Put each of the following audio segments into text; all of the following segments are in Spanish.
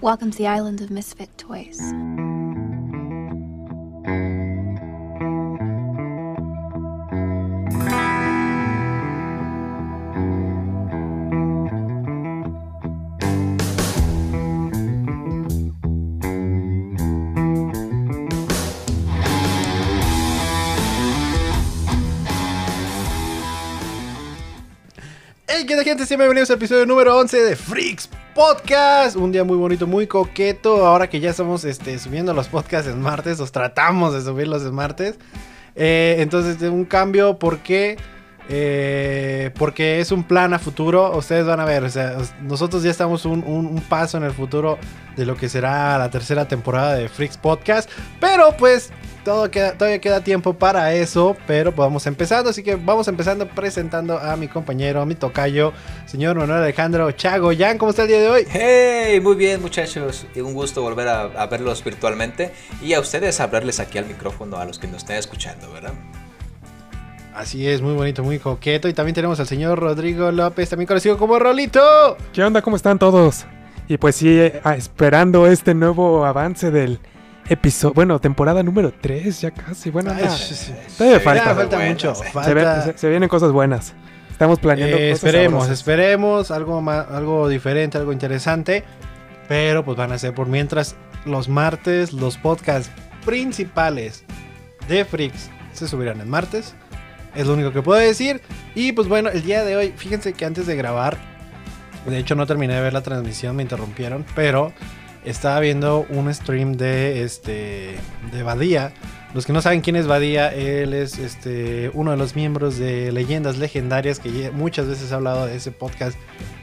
Welcome to the island of misfit toys. Hey, ¿qué tal gente? Bienvenidos al episodio número 11 de Freaks Podcast. Un día muy bonito, muy coqueto. Ahora que ya estamos este, subiendo los podcasts en martes, los tratamos de subirlos en martes. Eh, entonces, un cambio porque... Eh, porque es un plan a futuro. Ustedes van a ver, o sea, nosotros ya estamos un, un, un, paso en el futuro de lo que será la tercera temporada de Freaks Podcast. Pero pues todo queda, todavía queda tiempo para eso. Pero pues vamos empezando. Así que vamos empezando presentando a mi compañero, a mi tocayo, señor Manuel Alejandro Chago. Jan, ¿cómo está el día de hoy? Hey, muy bien muchachos. Un gusto volver a, a verlos virtualmente. Y a ustedes hablarles aquí al micrófono a los que nos estén escuchando, ¿verdad? Así es, muy bonito, muy coqueto. Y también tenemos al señor Rodrigo López, también conocido como Rolito. ¿Qué onda? ¿Cómo están todos? Y pues sí, esperando este nuevo avance del episodio, bueno, temporada número 3 ya casi. Bueno, Ay, nada, sí, sí. todavía falta. Falta mucho. Se, falta- ve- se- se vienen cosas buenas. Estamos planeando Eh, cosas esperemos, sabrosas. esperemos algo más, algo diferente, algo interesante. Pero pues van a ser por mientras los martes, los podcasts principales de Freaks se subirán en martes. Es lo único que puedo decir. Y pues bueno, el día de hoy, fíjense que antes de grabar, de hecho no terminé de ver la transmisión, me interrumpieron, pero estaba viendo un stream de este de Badía. Los que no saben quién es Badía, él es este uno de los miembros de Leyendas Legendarias que muchas veces he hablado de ese podcast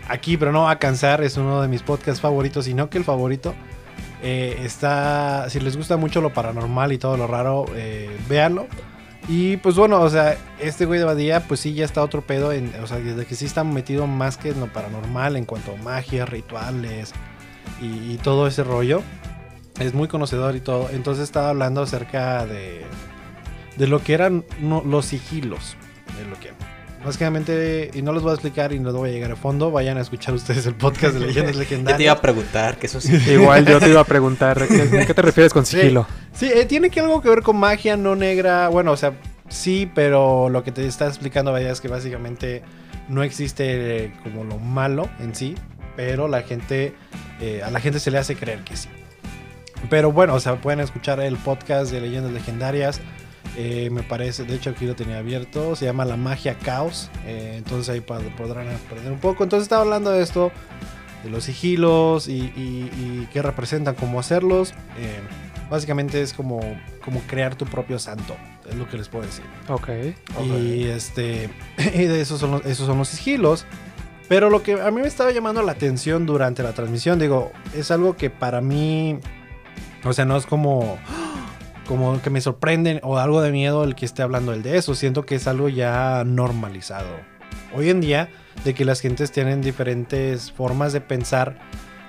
aquí, pero no va a cansar, es uno de mis podcasts favoritos, y no que el favorito. Eh, está, si les gusta mucho lo paranormal y todo lo raro, eh, véanlo. Y pues bueno, o sea, este güey de Badía, pues sí, ya está otro pedo. En, o sea, desde que sí está metido más que en lo paranormal en cuanto a magia, rituales y, todo ese rollo. Es muy conocedor y todo. Entonces estaba hablando acerca de, de lo que eran los sigilos. De lo que. Básicamente, y no los voy a explicar y no les voy a llegar a fondo. Vayan a escuchar ustedes el podcast de Leyendas Ya te Legendarias. iba a preguntar que eso sí. Igual yo te iba a preguntar, ¿qué- ¿a qué te refieres con Sí. sigilo? Sí, eh, tiene que algo que ver con magia no negra. Bueno, o sea, sí, pero lo que te está explicando vaya es que básicamente no existe eh, como lo malo en sí, pero la gente, eh, a la gente se le hace creer que sí. Pero bueno, o sea, pueden escuchar el podcast de Leyendas Legendarias. Eh, me parece, de hecho aquí lo tenía abierto, se llama La Magia Caos. eh, entonces ahí podrán aprender un poco. Entonces estaba hablando de esto, de los sigilos y, y- y qué representan, cómo hacerlos. eh, Básicamente es como, como crear tu propio santo, es lo que les puedo decir. Ok. Y este y de esos son los, esos son los sigilos. Pero lo que a mí me estaba llamando la atención durante la transmisión, digo, es algo que para mí, o sea, no es como como que me sorprende o algo de miedo el que esté hablando él de eso. Siento que es algo ya normalizado. Hoy en día, de que las gentes tienen diferentes formas de pensar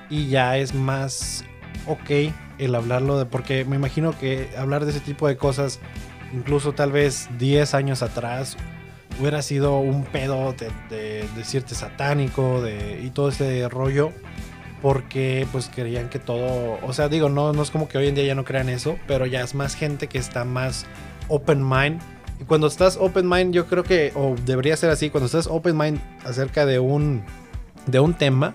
y ya es más ok el hablarlo de porque me imagino que hablar de ese tipo de cosas incluso tal vez 10 años atrás hubiera sido un pedo de, de decirte satánico de, y todo ese rollo porque pues creían que todo o sea digo no, no es como que hoy en día ya no crean eso pero ya es más gente que está más open mind y cuando estás open mind yo creo que o debería ser así cuando estás open mind acerca de un de un tema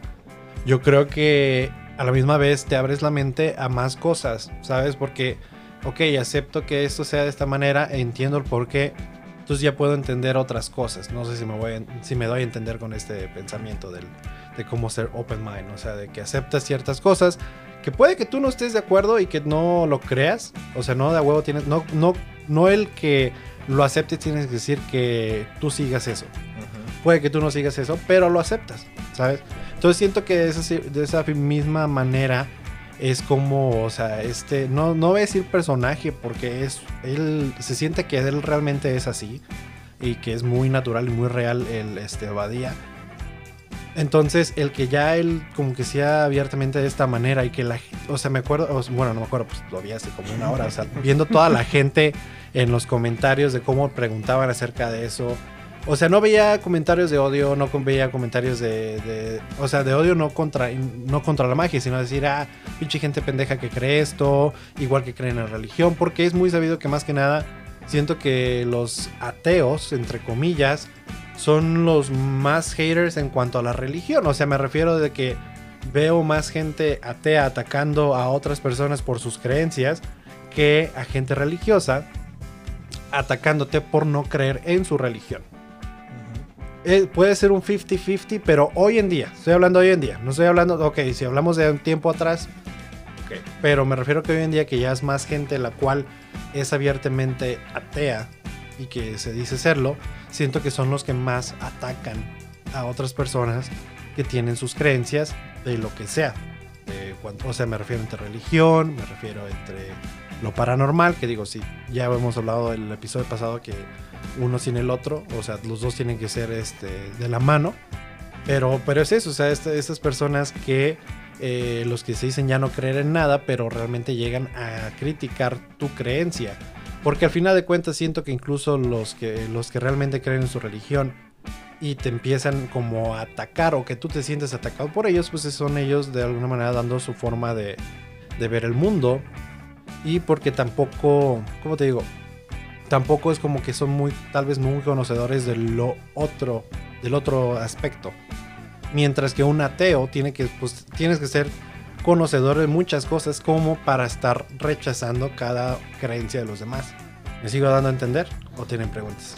yo creo que a la misma vez te abres la mente a más cosas, ¿sabes? Porque, ok, acepto que esto sea de esta manera, entiendo el por qué, entonces ya puedo entender otras cosas. No sé si me, voy si me doy a entender con este pensamiento del, de cómo ser open mind, o sea, de que aceptas ciertas cosas que puede que tú no estés de acuerdo y que no lo creas, o sea, no de a huevo tienes, no, no, no el que lo aceptes tienes que decir que tú sigas eso. Puede que tú no sigas eso, pero lo aceptas, ¿sabes? Entonces siento que de esa, de esa misma manera es como, o sea, este, no, no voy a decir personaje porque es, él se siente que él realmente es así y que es muy natural y muy real el este Badía. Entonces, el que ya él como que sea abiertamente de esta manera y que la o sea, me acuerdo, o bueno, no me acuerdo, pues lo vi hace como una hora, o sea, viendo toda la gente en los comentarios de cómo preguntaban acerca de eso, o sea, no veía comentarios de odio, no veía comentarios de, de- o sea, de odio no contra, no contra la magia, sino decir, ah, pinche gente pendeja que cree esto, igual que creen en la religión, porque es muy sabido que más que nada siento que los ateos, entre comillas, son los más haters en cuanto a la religión. O sea, me refiero de que veo más gente atea atacando a otras personas por sus creencias que a gente religiosa atacándote por no creer en su religión. Eh, puede ser un 50-50, pero hoy en día, estoy hablando hoy en día, no estoy hablando, ok, si hablamos de un tiempo atrás, ok, pero me refiero que hoy en día que ya es más gente la cual es abiertamente atea y que se dice serlo, siento que son los que más atacan a otras personas que tienen sus creencias de lo que sea. Cuanto- o sea, me refiero entre religión, me refiero entre lo paranormal, que digo, sí, ya hemos hablado del episodio pasado que uno sin el otro, o sea, los dos tienen que ser este, de la mano, pero, pero es eso, o sea, este- estas personas que eh, los que se dicen ya no creer en nada, pero realmente llegan a criticar tu creencia. Porque al final de cuentas siento que incluso los que, los que realmente creen en su religión y te empiezan como a atacar o que tú te sientes atacado por ellos, pues son ellos de alguna manera dando su forma de, de ver el mundo. Y porque tampoco, ¿cómo te digo? Tampoco es como que son muy, tal vez muy conocedores de lo otro, del otro aspecto. Mientras que un ateo tiene que, pues, tienes que ser conocedor de muchas cosas como para estar rechazando cada creencia de los demás. ¿Me sigo dando a entender? ¿O tienen preguntas?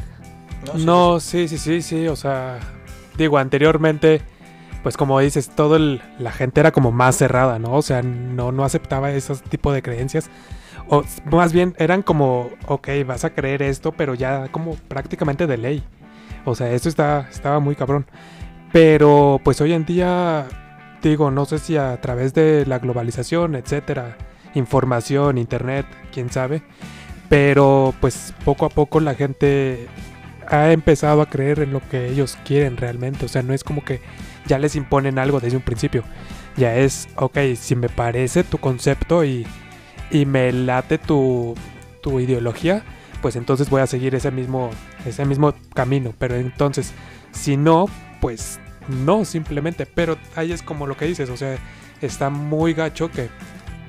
No, sí, sí, sí, sí. O sea, digo, anteriormente, pues como dices, todo el- la gente era como más cerrada, ¿no? O sea, no, no aceptaba ese tipo de creencias. O más bien eran como, ok, vas a creer esto, pero ya como prácticamente de ley. O sea, esto está, estaba muy cabrón. Pero pues hoy en día, digo, no sé si a través de la globalización, etcétera, información, internet, quién sabe. Pero pues poco a poco la gente ha empezado a creer en lo que ellos quieren realmente. O sea, no es como que ya les imponen algo desde un principio. Ya es, ok, si me parece tu concepto y, y me late tu, tu ideología, pues entonces voy a seguir ese mismo, ese mismo camino. Pero entonces, si no, pues no, simplemente. Pero ahí es como lo que dices, o sea, está muy gacho que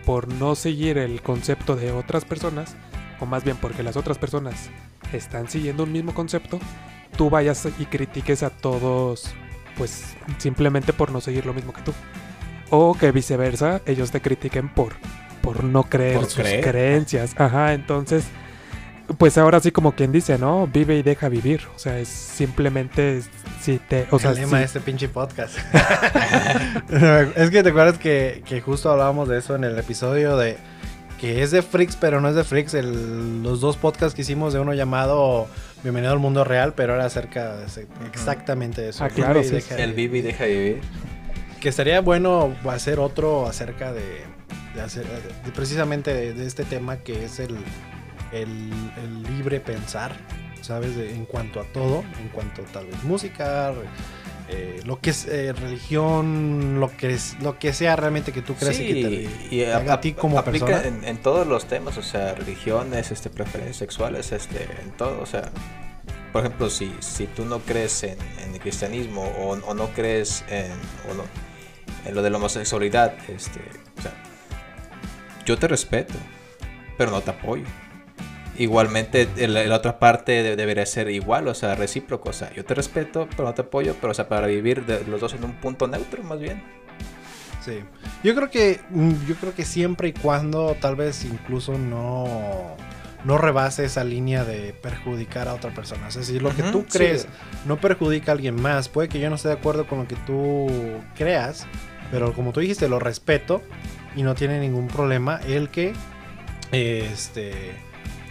por no seguir el concepto de otras personas, o más bien porque las otras personas están siguiendo un mismo concepto, tú vayas y critiques a todos, pues simplemente por no seguir lo mismo que tú. O que viceversa, ellos te critiquen por, por no creer Por sus creer. creencias. Ajá, entonces, pues ahora sí como quien dice, ¿no? Vive y deja vivir. O sea, es simplemente si te... O sea, el lema si- de este pinche podcast. es que te acuerdas que, que justo hablábamos de eso en el episodio de que es de Freaks, pero no es de Freaks. el- los dos podcasts que hicimos de uno llamado Bienvenido al Mundo Real, pero era acerca de ese- exactamente de eso. Ah, claro, Vive y sí. deja El vivir. vive y deja vivir. Que estaría bueno hacer otro acerca de, de hacer, de precisamente de, de este tema que es el, el, el libre pensar, ¿sabes? De- en cuanto a todo, en cuanto tal vez música, eh, lo que es eh, religión, lo que es, lo que sea realmente que tú creas y que te, y te haga a ti como aplica persona. En, en todos los temas, o sea, religiones, este, preferencias sexuales, este, en todo, o sea, por ejemplo, si, si tú no crees en, en el cristianismo o, o no crees en, o no- en lo de la homosexualidad, este, o sea, yo te respeto, pero no te apoyo. Igualmente, en la, otra parte de- debería ser igual, o sea, recíproco. O sea, yo te respeto, pero no te apoyo, pero o sea, para vivir de- los dos en un punto neutro, más bien. Sí. Yo creo que mm, yo creo que siempre y cuando tal vez incluso no no rebase esa línea de perjudicar a otra persona. Es decir, lo que tú sí. crees no perjudica a alguien más. Puede que yo no esté de acuerdo con lo que tú creas, pero como tú dijiste, lo respeto y no tiene ningún problema el que este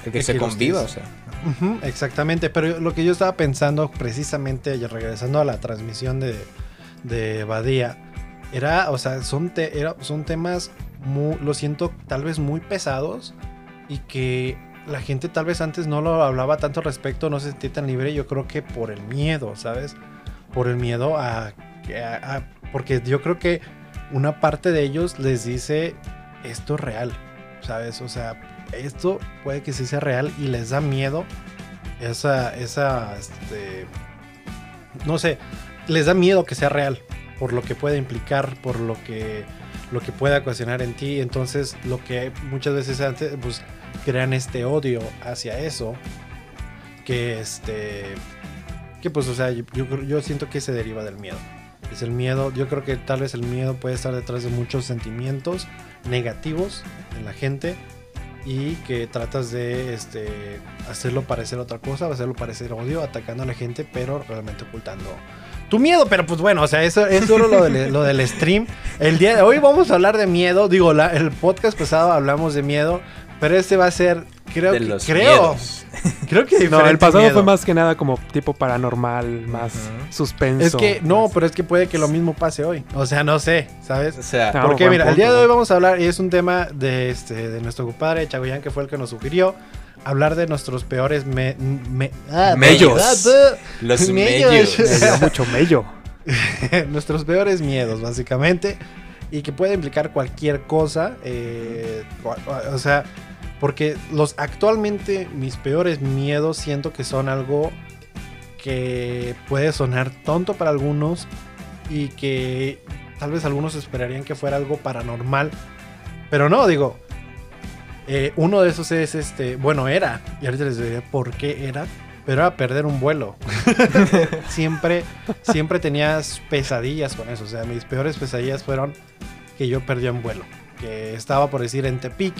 El que se conviva, o sea. Exactamente, pero lo que yo estaba pensando precisamente, y regresando a la transmisión de, de Badía, era, o sea, son, te- era- son temas, muy, lo siento, tal vez muy pesados y que la gente tal vez antes no lo hablaba tanto al respecto, no se sentía tan libre, yo creo que por el miedo, ¿sabes? Por el miedo a, a- a- porque yo creo que una parte de ellos les dice, esto es real, ¿sabes? O sea, esto puede que sí sea real y les da miedo esa, esa, este, no sé, les da miedo que sea real, por lo que puede implicar, por lo que, lo que pueda ocasionar en ti. Entonces, lo que muchas veces antes, pues, crean este odio hacia eso, que este, que pues, o sea, yo, yo, siento que se deriva del miedo. Es el miedo, yo creo que tal vez el miedo puede estar detrás de muchos sentimientos negativos en la gente y que tratas de este, hacerlo parecer otra cosa, hacerlo parecer odio, atacando a la gente, pero realmente ocultando tu miedo. Pero pues bueno, o sea, eso es del, lo del stream. El día de hoy vamos a hablar de miedo. Digo, la, el podcast pasado hablamos de miedo, pero este va a ser, creo de que, los creo, miedos. creo que No, el pasado miedo. fue más que nada como tipo paranormal, más suspenso. Es que no, más- pero es que puede que lo mismo pase hoy. O sea, no sé, ¿sabes? O sea, Ah, Porque mira, el punto, día de hoy vamos a hablar, y es un tema de, este, de nuestro compadre Chagoyán, que fue el que nos sugirió, hablar de nuestros peores me, me- ah, Mellos. los mellos. medios. Me dio mucho mello. nuestros peores miedos, básicamente, y que puede implicar cualquier cosa, eh, cua- o sea, porque los actualmente mis peores miedos siento que son algo que puede sonar tonto para algunos y que tal vez algunos esperarían que fuera algo paranormal, pero no, digo, eh, uno de esos es este, bueno, era, y ahorita les diré por qué era, pero era perder un vuelo. siempre, siempre tenías pesadillas con eso, o sea, mis peores pesadillas fueron que yo perdí un vuelo, que estaba por decir en Tepic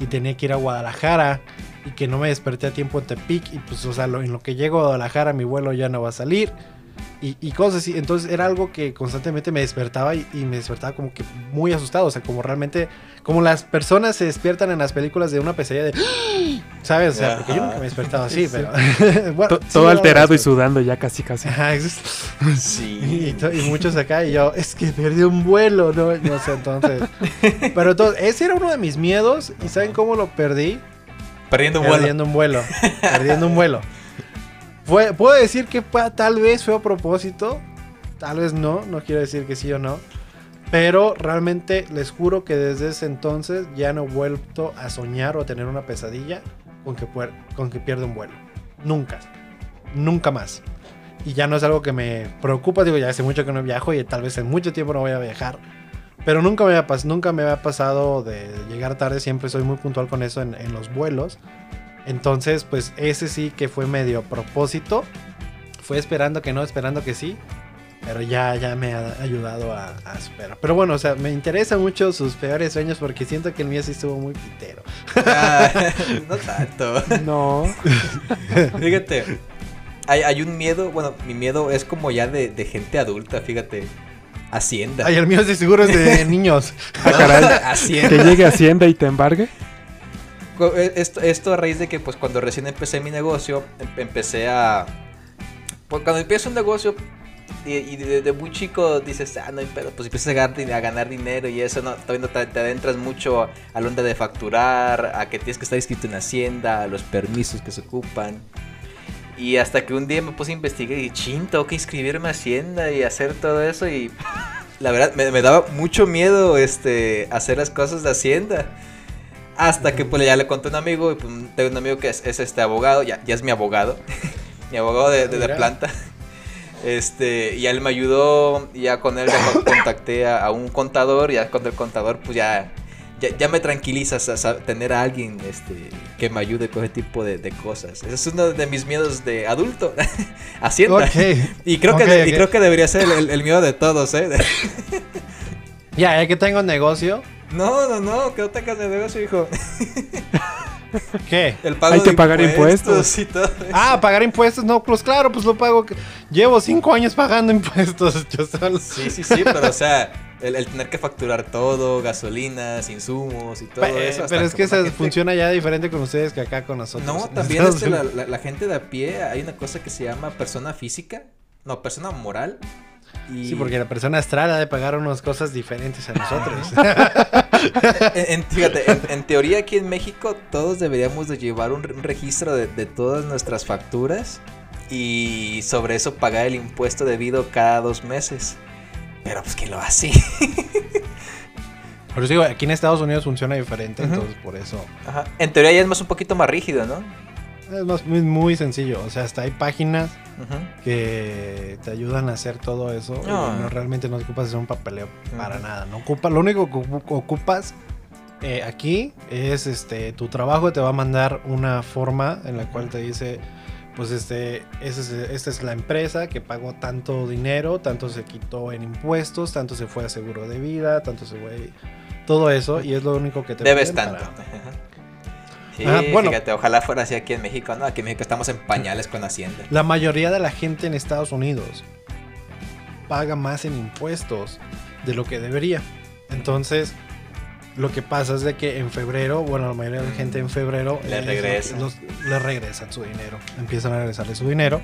y tenía que ir a Guadalajara y que no me desperté a tiempo en Tepic y pues, o sea, lo- en lo que llego a Guadalajara mi vuelo ya no va a salir. Y, y cosas así, entonces era algo que constantemente me despertaba y, y me despertaba como que muy asustado, o sea, como realmente, como las personas se despiertan en las películas de una pesadilla de, ¿sabes? O sea, porque yo nunca me he despertado así, Sí. pero... bueno, To- sí, todo alterado y sudando ya casi casi. Ajá, es- y, Sí. y muchos acá y yo, es que perdí un vuelo, ¿no? No sé, entonces... Pero entonces, ese era uno de mis miedos y ¿saben cómo lo perdí? Perdiendo un vuelo. Perdiendo un vuelo. perdiendo un vuelo. Fue, puedo decir que fue- tal vez fue a propósito, tal vez no, no quiero decir que sí o no. Pero realmente les juro que desde ese entonces ya no he vuelto a soñar o a tener una pesadilla con que, con que pierdo un vuelo. Nunca. Nunca más. Y ya no es algo que me preocupa. Digo, ya hace mucho que no viajo y tal vez en mucho tiempo no voy a viajar. Pero nunca me había, nunca me había pasado de llegar tarde. Siempre soy muy puntual con eso en, en los vuelos. Entonces, pues ese sí que fue medio a propósito. Fue esperando que no, esperando que sí. Pero ya, ya me ha ayudado a, a superar. Pero bueno, o sea, me interesan mucho sus peores sueños porque siento que el mío sí estuvo muy pitero. Ah, no tanto. No. Fíjate. Hay, hay un miedo, bueno, mi miedo es como ya de, de gente adulta, fíjate. Hacienda. Ay, el mío de seguro es de niños. Ah, caray. Que Hacienda. llegue Hacienda y te embargue. Co- e- Esto, a raíz de que pues cuando recién empecé mi negocio, em- empecé a... Pues cuando empiezas un negocio y, y de, muy chico dices, ah, no hay pedo, pues empiezas a ganar, dinero y eso, no, todavía no te, adentras mucho a la onda de facturar, a que tienes que estar inscrito en Hacienda, a los permisos que se ocupan. Y hasta que un día me puse a investigar y dije, chin, tengo que inscribirme a Hacienda y hacer todo eso y... La verdad, me, me daba mucho miedo este, hacer las cosas de Hacienda. Hasta que pues ya le conté a un amigo, y pues, tengo un amigo que es, es, este abogado, ya, ya es mi abogado, mi abogado de, Mira. planta. Este, y él me ayudó, ya con él ya con- contacté a, a un contador, y ya con el contador pues ya, ya, ya me tranquiliza tener a alguien este, que me ayude con ese tipo de, de cosas. Ese es uno de mis miedos de adulto, Hacienda. Y creo, que, y creo que debería ser el, el- el miedo de todos, ¿eh? Ya, ya que tengo negocio. No, no, no, que no tengas de negocio, hijo. ¿Qué? El pago Hay que de pagar impuestos. y todo eso. Ah, pagar impuestos. No, pues claro, pues lo pago. Llevo cinco años pagando impuestos. Yo solo. Sí, sí, sí, pero o sea, el, el tener que facturar todo, gasolinas, insumos y todo eso. pero es que gente- funcién ya diferente con ustedes que acá con nosotros. No, también este, la, Unidos. la- la gente de a pie, hay una cosa que se llama persona física, no, persona moral. Y Sí, porque la persona astral ha de pagar unas cosas diferentes a nosotros. en, en- fíjate, en, en teoría aquí en México todos deberíamos de llevar un, re- un registro de, de todas nuestras facturas y sobre eso pagar el impuesto debido cada dos meses. Pero pues ¿quién lo hace? Por eso digo, aquí en Estados Unidos funciona diferente, entonces por eso. Ajá. En teoría ya es más un poquito más rígido, ¿no? Es más, es muy sencillo. O sea, hasta hay páginas que te ayudan a hacer todo eso. y No. No, realmente no ocupas hacer un papeleo para nada. No ocupa, lo único que ocu- ocupas eh, aquí es este tu trabajo te va a mandar una forma en la cual te dice pues este ese es- esta es la empresa que pagó tanto dinero, tanto se quitó en impuestos, tanto se fue a seguro de vida, tanto se fue todo eso y es lo único que te Debes tanto. para-. Sí, Ajá, bueno. fíjate, ojalá fuera así aquí en México, ¿no? Aquí en México estamos en pañales con Hacienda. La mayoría de la gente en Estados Unidos paga más en impuestos de lo que debería. Entonces, lo que pasa es de que en febrero, bueno, la mayoría de la gente en febrero Le los- le regresan su dinero. Empiezan a regresarle su dinero.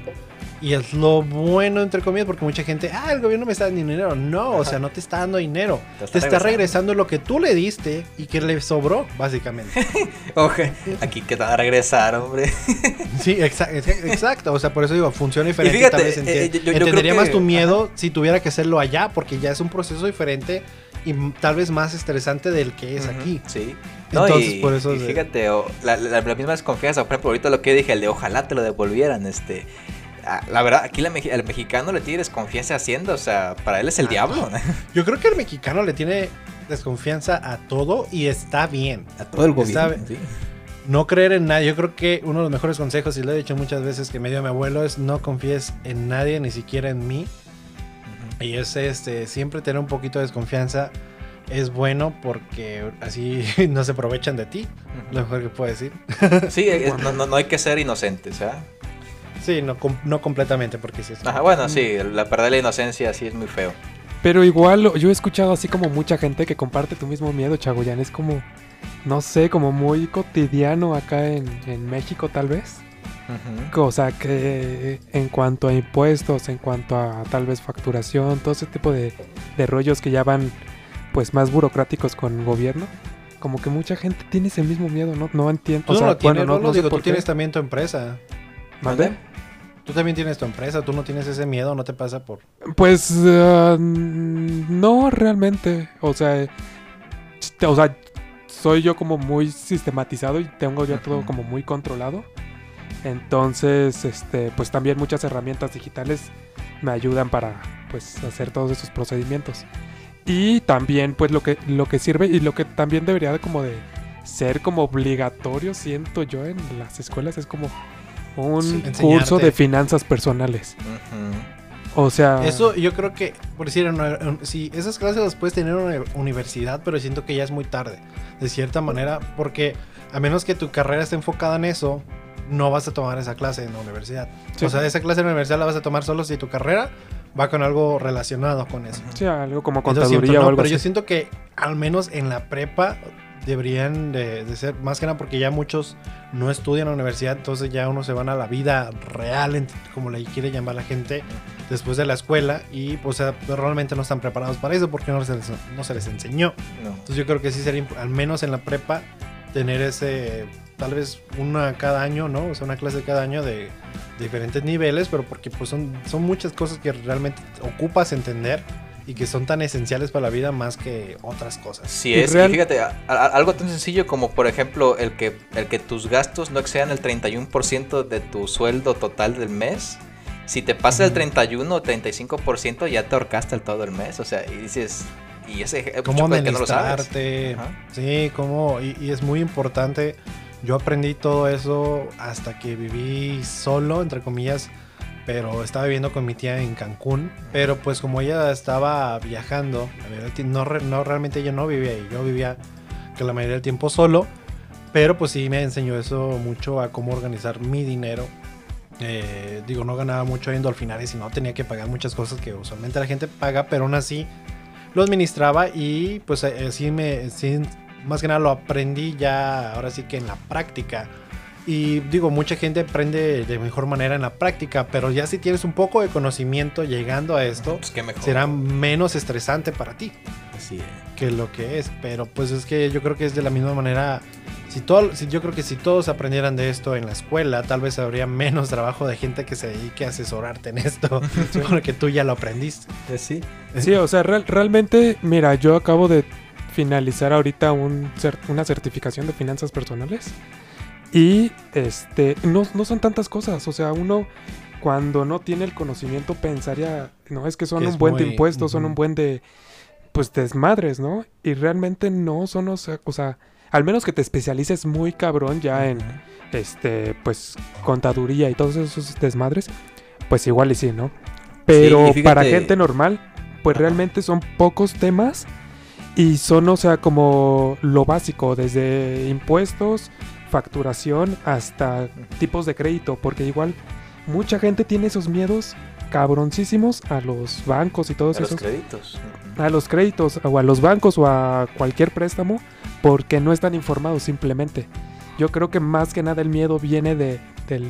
Y es lo bueno, entre comillas, porque mucha gente, ah, el gobierno me está dando dinero. No, o sea, no te está dando dinero. Te Te está regresando. regresando lo que tú le diste y que le sobró, básicamente. Oje, aquí que te van a regresar, hombre. Sí, exa- exa- exacto. O sea, por eso digo, funciona diferente. fíjate, tal vez eh, enti- eh, yo- entendería que- más tu miedo si tuviera que hacerlo allá, porque ya es un proceso diferente y tal vez más estresante del que es aquí. Sí. No, Entonces, y, por eso y fíjate, o- la, la- la misma desconfianza, por ejemplo, ahorita lo que dije, el de ojalá te lo devolvieran, este... ah, La verdad, aquí la el mexicano le tiene desconfianza haciendo, o sea, para él es el Ah, diablo. Yo creo que el mexicano le tiene desconfianza a todo y está bien. A todo el gobierno. sí. No creer en nadie. Yo creo que uno de los mejores consejos, y lo he dicho muchas veces que me dio mi abuelo, es no confíes en nadie, ni siquiera en mí. Y es este, siempre tener un poquito de desconfianza es bueno porque así no se aprovechan de ti. Lo mejor que puedo decir. Sí, es- no, no- no hay que ser inocentes, ¿ah? Sí, no, com- no completamente porque sí es. Ajá, bueno, sí, la perder la inocencia sí es muy feo. Pero igual yo he escuchado así como mucha gente que comparte tu mismo miedo, Chagoyán. Es como, no sé, como muy cotidiano acá en, en México tal vez. O sea, que en cuanto a impuestos, en cuanto a tal vez facturación, todo ese tipo de, de rollos que ya van pues más burocráticos con el gobierno. Como que mucha gente tiene ese mismo miedo, ¿no? No entiendo. Tú o no sea, lo tienes, bueno, no, no sé digo, tú qué. tienes también tu empresa. ¿Mande? Tú también tienes tu empresa, tú no tienes ese miedo, no te pasa por... Pues ah, no realmente. O sea, ch- o sea, soy yo como muy sistematizado y tengo ya todo como muy controlado. Entonces, este, pues también muchas herramientas digitales me ayudan para pues hacer todos esos procedimientos. Y también pues lo que lo que sirve y lo que también debería de como de ser como obligatorio, siento yo en las escuelas es como un Sí, curso de finanzas personales. O sea, Eso yo creo que, por decir, en una- en- sí, esas clases las puedes tener en una universidad, pero siento que ya es muy tarde, de cierta manera, porque a menos que tu carrera esté enfocada en eso, no vas a tomar esa clase en la universidad. Sí. O sea, esa clase en la universidad la vas a tomar solo si tu carrera va con algo relacionado con eso. sí, algo como Entonces, contaduría siento, no, o algo pero así. yo siento que al menos en la prepa deberían de, de ser, más que nada porque ya muchos no estudian en la universidad, entonces ya uno se van a la vida real, como le quiere llamar la gente, después de la escuela y pues sea, realmente no están preparados para eso porque no se les, no se les enseñó. No. Entonces yo creo que sí sería, al menos en la prepa, tener ese, tal vez una cada año, ¿no? O sea, una clase cada año de, de diferentes niveles, pero porque pues son, son muchas cosas que realmente ocupas entender y que son tan esenciales para la vida más que otras cosas. Sí es, y fíjate, a- a- algo tan sencillo como por ejemplo el que, el que tus gastos no excedan el 31% de tu sueldo total del mes. Si te pasa el 31 o 35% ya te ahorcaste el todo el mes. O sea, y dices, y ese Cómo no lo sabes. sí, cómo, y, y es muy importante. Yo aprendí todo eso hasta que viví solo, entre comillas, pero estaba viviendo con mi tía en Cancún. Pero pues como ella estaba viajando, la ti- no, no realmente ella no vivía ahí, yo vivía que la mayoría del tiempo solo. Pero pues sí me enseñó eso mucho a cómo organizar mi dinero. Eh, digo, no ganaba mucho en Dolphinares y no tenía que pagar muchas cosas que usualmente la gente paga, pero aún así lo administraba y pues eh, sí me, sí, más que nada lo aprendí ya ahora sí que en la práctica. Y digo, mucha gente aprende de mejor manera en la práctica, pero ya si tienes un poco de conocimiento llegando a esto, Pues qué mejor. será menos estresante para ti Así es. que lo que es. Pero pues es que yo creo que es de la misma manera. Si todo, si, yo creo que si todos aprendieran de esto en la escuela, tal vez habría menos trabajo de gente que se dedique a asesorarte en esto, porque tú ya lo aprendiste. Sí. Sí, o sea, real- realmente, mira, yo acabo de finalizar ahorita un cer- una certificación de finanzas personales Y este, no, no son tantas cosas. O sea, uno cuando no tiene el conocimiento pensaría, no, es que son Que un buen de impuestos, son un buen de, pues, desmadres, ¿no? Y realmente no son, o sea, o sea, al menos que te especialices muy cabrón ya en, este, pues, contaduría y todos esos desmadres, pues igual y sí, ¿no? Pero fíjate- para gente normal, pues Ajá. realmente son pocos temas y son, o sea, como lo básico, desde impuestos, facturación, hasta tipos de crédito, porque igual mucha gente tiene esos miedos cabroncísimos a los bancos y todos A los esos créditos. A los créditos o a los bancos o a cualquier préstamo porque no están informados simplemente. Yo creo que más que nada el miedo viene de, del-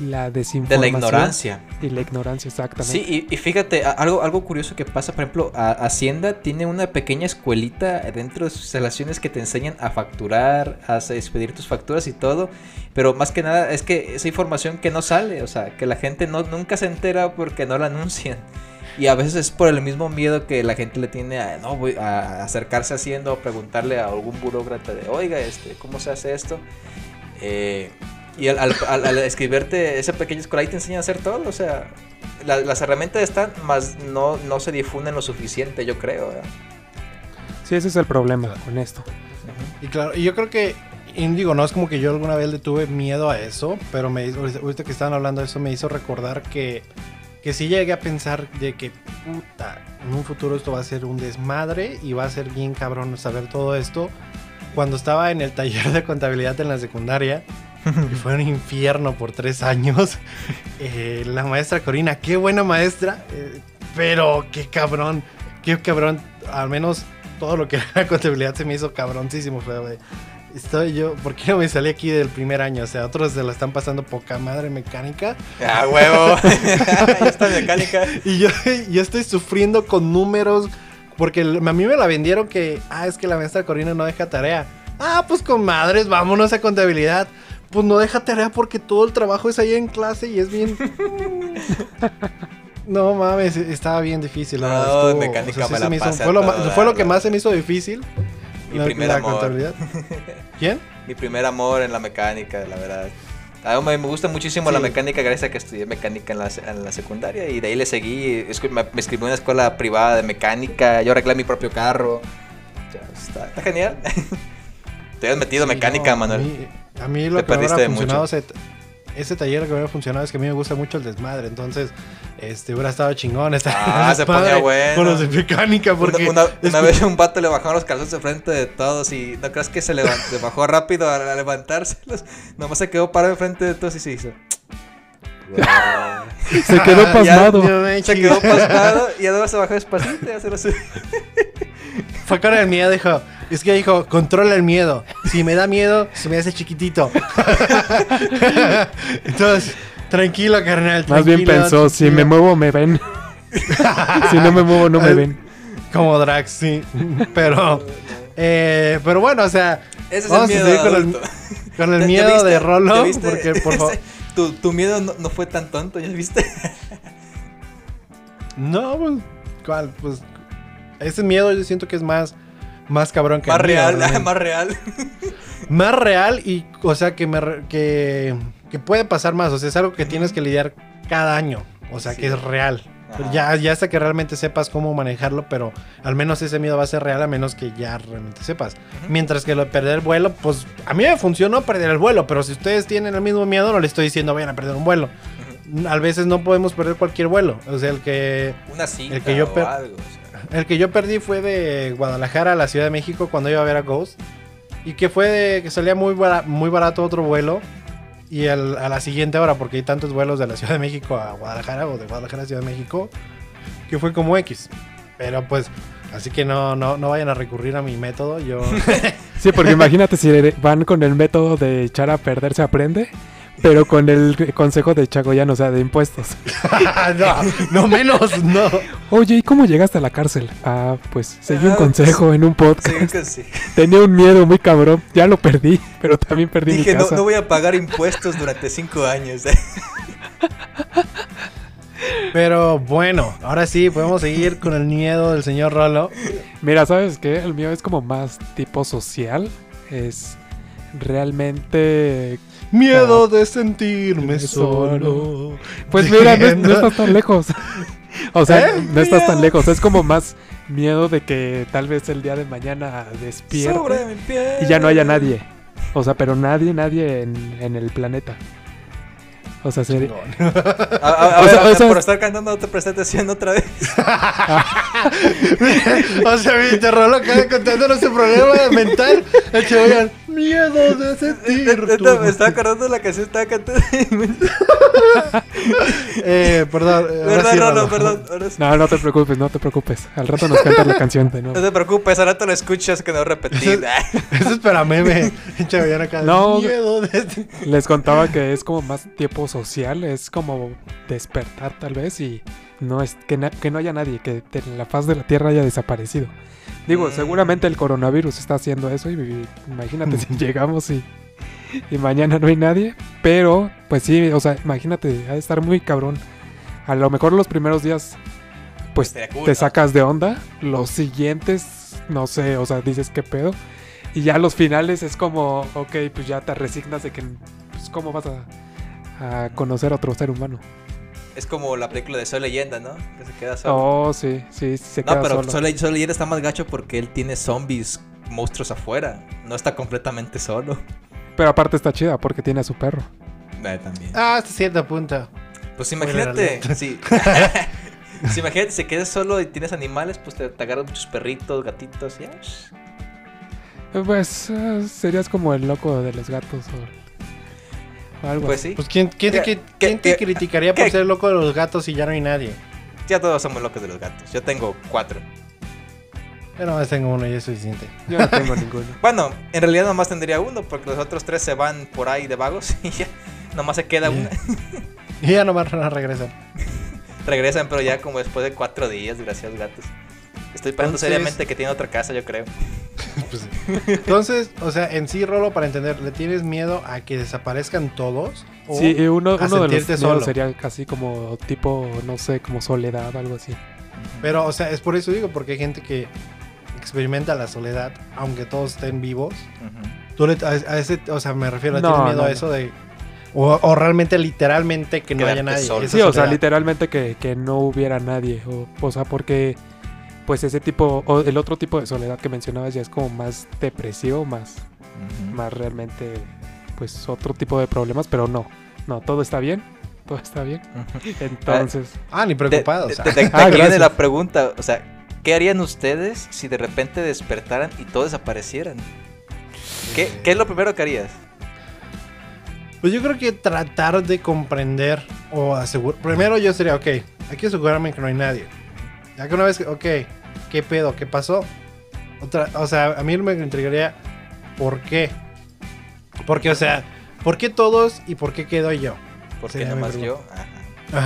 la De desinformación. la ignorancia. Y la ignorancia, exactamente. Sí, y, y fíjate, algo, algo curioso que pasa, por ejemplo, a- Hacienda tiene una pequeña escuelita dentro de sus instalaciones que te enseñan a facturar, a expedir tus facturas y todo, pero más que nada es que esa información que no sale, o sea, que la gente no, nunca se entera porque no la anuncian. Y a veces es por el mismo miedo que la gente le tiene a, no, voy a acercarse a Hacienda o preguntarle a algún burócrata de, oiga, este, ¿cómo se hace esto? Eh, y al, al- al- al escribirte esa pequeña escuela ahí te enseñan a hacer todo, o sea, la- las herramientas están, más no, no se difunden lo suficiente, yo creo. ¿verdad? Sí, ese es el problema con esto. Y claro, y yo creo que, y digo, no es como que yo alguna vez le tuve miedo a eso, pero me, hizo- ahorita que estaban hablando de eso me hizo recordar que, que sí llegué a pensar de que, puta, en un futuro esto va a ser un desmadre y va a ser bien cabrón saber todo esto. Cuando estaba en el taller de contabilidad en la secundaria, fue un infierno por tres años, eh, la maestra Corina, qué buena maestra, eh, pero qué cabrón, qué cabrón, al menos todo lo que era la contabilidad se me hizo cabroncísimo. Estoy yo, ¿por qué no me salí aquí del primer año? O sea, otros se la están pasando poca madre mecánica. ¡Ah, huevo! Esta mecánica. Y yo, yo estoy sufriendo con números. Porque a mí me la vendieron que, ah, es que la maestra Corina no deja tarea. Ah, pues con madres, vámonos a contabilidad. Pues no deja tarea porque todo el trabajo es ahí en clase y es bien. No mames, estaba bien difícil. la No, verdad, estuvo- mecánica sí me se la me hizo- fue, lo, ma- toda fue lo que más se me hizo difícil. Mi la, primer la amor. contabilidad. ¿Quién? Mi primer amor en la mecánica, la verdad. A mí me me gusta muchísimo la mecánica gracias a que estudié mecánica en la, en la secundaria y de ahí le seguí. Me, me inscribí en una escuela privada de mecánica, yo arreglé mi propio carro. O sea, está, está genial. Te has metido Sí, mecánica, no, Manuel. A mí, lo Te que me hubiera funcionado, ese, ese taller que me hubiera funcionado es que a mí me gusta mucho el desmadre. Entonces, este hubiera estado chingón. estar Ah, se desmadre ponía bueno. Con los de mecánica. Porque Una, una- una escu- vez un vato le bajaron los calzones de frente de todos y no creas que se, levant- se bajó rápido a, a levantárselos. Nomás se quedó parado enfrente de todos y se hizo. Se quedó pasmado. ya se quedó pasmado y luego se bajó despacito y ya se lo subió. Fue con el miedo, dijo. Es que dijo, controla el miedo. Si me da miedo, se me hace chiquitito. Entonces, tranquilo, carnal. Más bien tranquilo, pensó, si me muevo me ven. si no me muevo no me ven. Como Drax, sí. Pero, eh, pero bueno, o sea, Ese es Vamos a el miedo seguir con el- con el ¿Ya- ya miedo viste? de Rolo, ¿Ya viste? porque por favor. Tu, tu miedo no, no fue tan tonto, ¿ya viste? No, pues, ¿cuál? Pues, ese miedo yo siento que es más, más cabrón que más el real, más real. Más real y, o sea, que, me, que, que puede pasar más. O sea, es algo que tienes que lidiar cada año. O sea, Sí. que es real. Ajá. Ya, ya hasta que realmente sepas cómo manejarlo, pero al menos ese miedo va a ser real a menos que ya realmente sepas. Mientras que lo de perder el vuelo, pues a mí me funcionó perder el vuelo, pero si ustedes tienen el mismo miedo, no le estoy diciendo vayan a perder un vuelo. A veces no podemos perder cualquier vuelo. O sea, el que, Una El que yo o algo. o sea. El que yo perdí fue de Guadalajara a la Ciudad de México cuando iba a ver a Ghost. Y que fue de que salía muy, muy barato otro vuelo. Y a la siguiente hora, porque hay tantos vuelos de la Ciudad de México a Guadalajara o de Guadalajara a Ciudad de México, que fue como X. Pero pues, así que no, no, no vayan a recurrir a mi método. Yo. Sí, porque imagínate si van con el método de echar a perder se aprende, pero con el consejo de Chagoyano, o sea, de impuestos. no, no menos, no. Oye, ¿y cómo llegaste a la cárcel? Ah, pues seguí un Ah, consejo en un Sí, podcast. que sí. Tenía un miedo muy cabrón. Ya lo perdí, pero también perdí Dije, mi no, casa. no voy a pagar impuestos durante cinco años. Pero bueno, ahora sí, podemos seguir con el miedo del señor Rolo. Mira, ¿sabes qué? El mío es como más tipo social. Es realmente Miedo de sentirme Solo. solo. Pues mira, no, no estás tan lejos. O sea, ¿Eh? no estás tan lejos. Es como más miedo de que tal vez el día de mañana despierte y ya no haya nadie. O sea, pero nadie, nadie en, en el planeta. O sea, sería... A, a- a O ver, sea, o sea- por estar cantando, no te presté atención otra vez. o sea, mi terror lo queda contándonos su problema mental. El que oigan, miedo de sentir. tu- Neta, Me estaba acordando de la canción que estaba cantando. Eh, perdón. eh, Perdón, sí, no, no, Rolo. perdón. ahora sí. No, no te preocupes, no te preocupes. Al rato nos cantas la canción de No nuevo. te preocupes, ahora te lo escuchas que no repetir. Eso es para meme. Villano acá. No. Miedo de sentir. Les contaba que es como más tiempo social, es como despertar tal vez y no es que, na- que no haya nadie, que la faz de la Tierra haya desaparecido. Digo, Mm. seguramente el coronavirus está haciendo eso y, y imagínate si llegamos y, y mañana no hay nadie, pero pues sí, o sea, imagínate, ha de estar muy cabrón. A lo mejor los primeros días pues te sacas de onda, los siguientes, no sé, o sea, dices qué pedo. Y ya los finales es como, ok, pues ya te resignas de que, pues, ¿cómo vas a, a conocer a otro ser humano? Es como la película de Soy Leyenda, ¿no? Que se queda solo. Oh, sí, sí, sí se no, queda pero solo. Soy, Le- Soy Leyenda está más gacho porque él tiene zombies, monstruos afuera. No está completamente solo. Pero aparte está chida porque tiene a su perro. Eh, también. Ah, hasta cierto punto. Pues imagínate, sí. si imagínate, si quedas solo y tienes animales, pues te, te agarras muchos perritos, gatitos, y Pues eh, serías como el loco de los gatos o algo Pues sí. Pues, ¿quién, quién, te, ¿Qué- qui- qué- quién te qué- criticaría por qué- ser loco de los gatos si ya no hay nadie? Ya todos somos locos de los gatos. Yo tengo cuatro. Yo nomás tengo uno y es suficiente. Yo no tengo ninguno. Bueno, en realidad nomás tendría uno, porque los otros tres se van por ahí de vagos y ya. Nomás se queda una. Y ya nomás van a regresar. Regresan, pero ya como después de cuatro días, gracias gatos. Estoy pensando Entonces- seriamente que tiene otra casa, yo creo. Pues sí. Entonces, o sea, en sí, Rolo, para entender, ¿le tienes miedo a que desaparezcan todos? ¿O Sí, uno, a uno de los solo? sería casi como tipo, no sé, como soledad, algo así. Pero, o sea, es por eso digo, porque hay gente que experimenta la soledad, aunque todos estén vivos. Tú le, a, a ese, o sea, me refiero, ¿le No, tienes miedo no, a no. eso de... O, o realmente, literalmente, que no haya nadie. Sí, o sea, literalmente que, que no hubiera nadie. O, o sea, porque pues ese tipo, o el otro tipo de soledad que mencionabas ya es como más depresivo, más, más realmente, pues otro tipo de problemas, pero no, no, todo está bien, todo está bien. Entonces, Ah, ni De, preocupado. de- o sea. de- de Ah, aquí viene gracias. la pregunta, o sea, ¿qué harían ustedes si de repente despertaran y todos desaparecieran? ¿Qué, qué es lo primero que harías? Pues yo creo que tratar de comprender o asegurar. Primero yo sería, ok, hay que asegurarme que no hay nadie. Ya que una vez que, ok, ¿qué pedo? ¿Qué pasó? Otra, o sea, a mí me intrigaría, ¿por qué? Porque, o sea, ¿por qué todos y por qué quedo yo? ¿Por qué nomás yo? Ajá.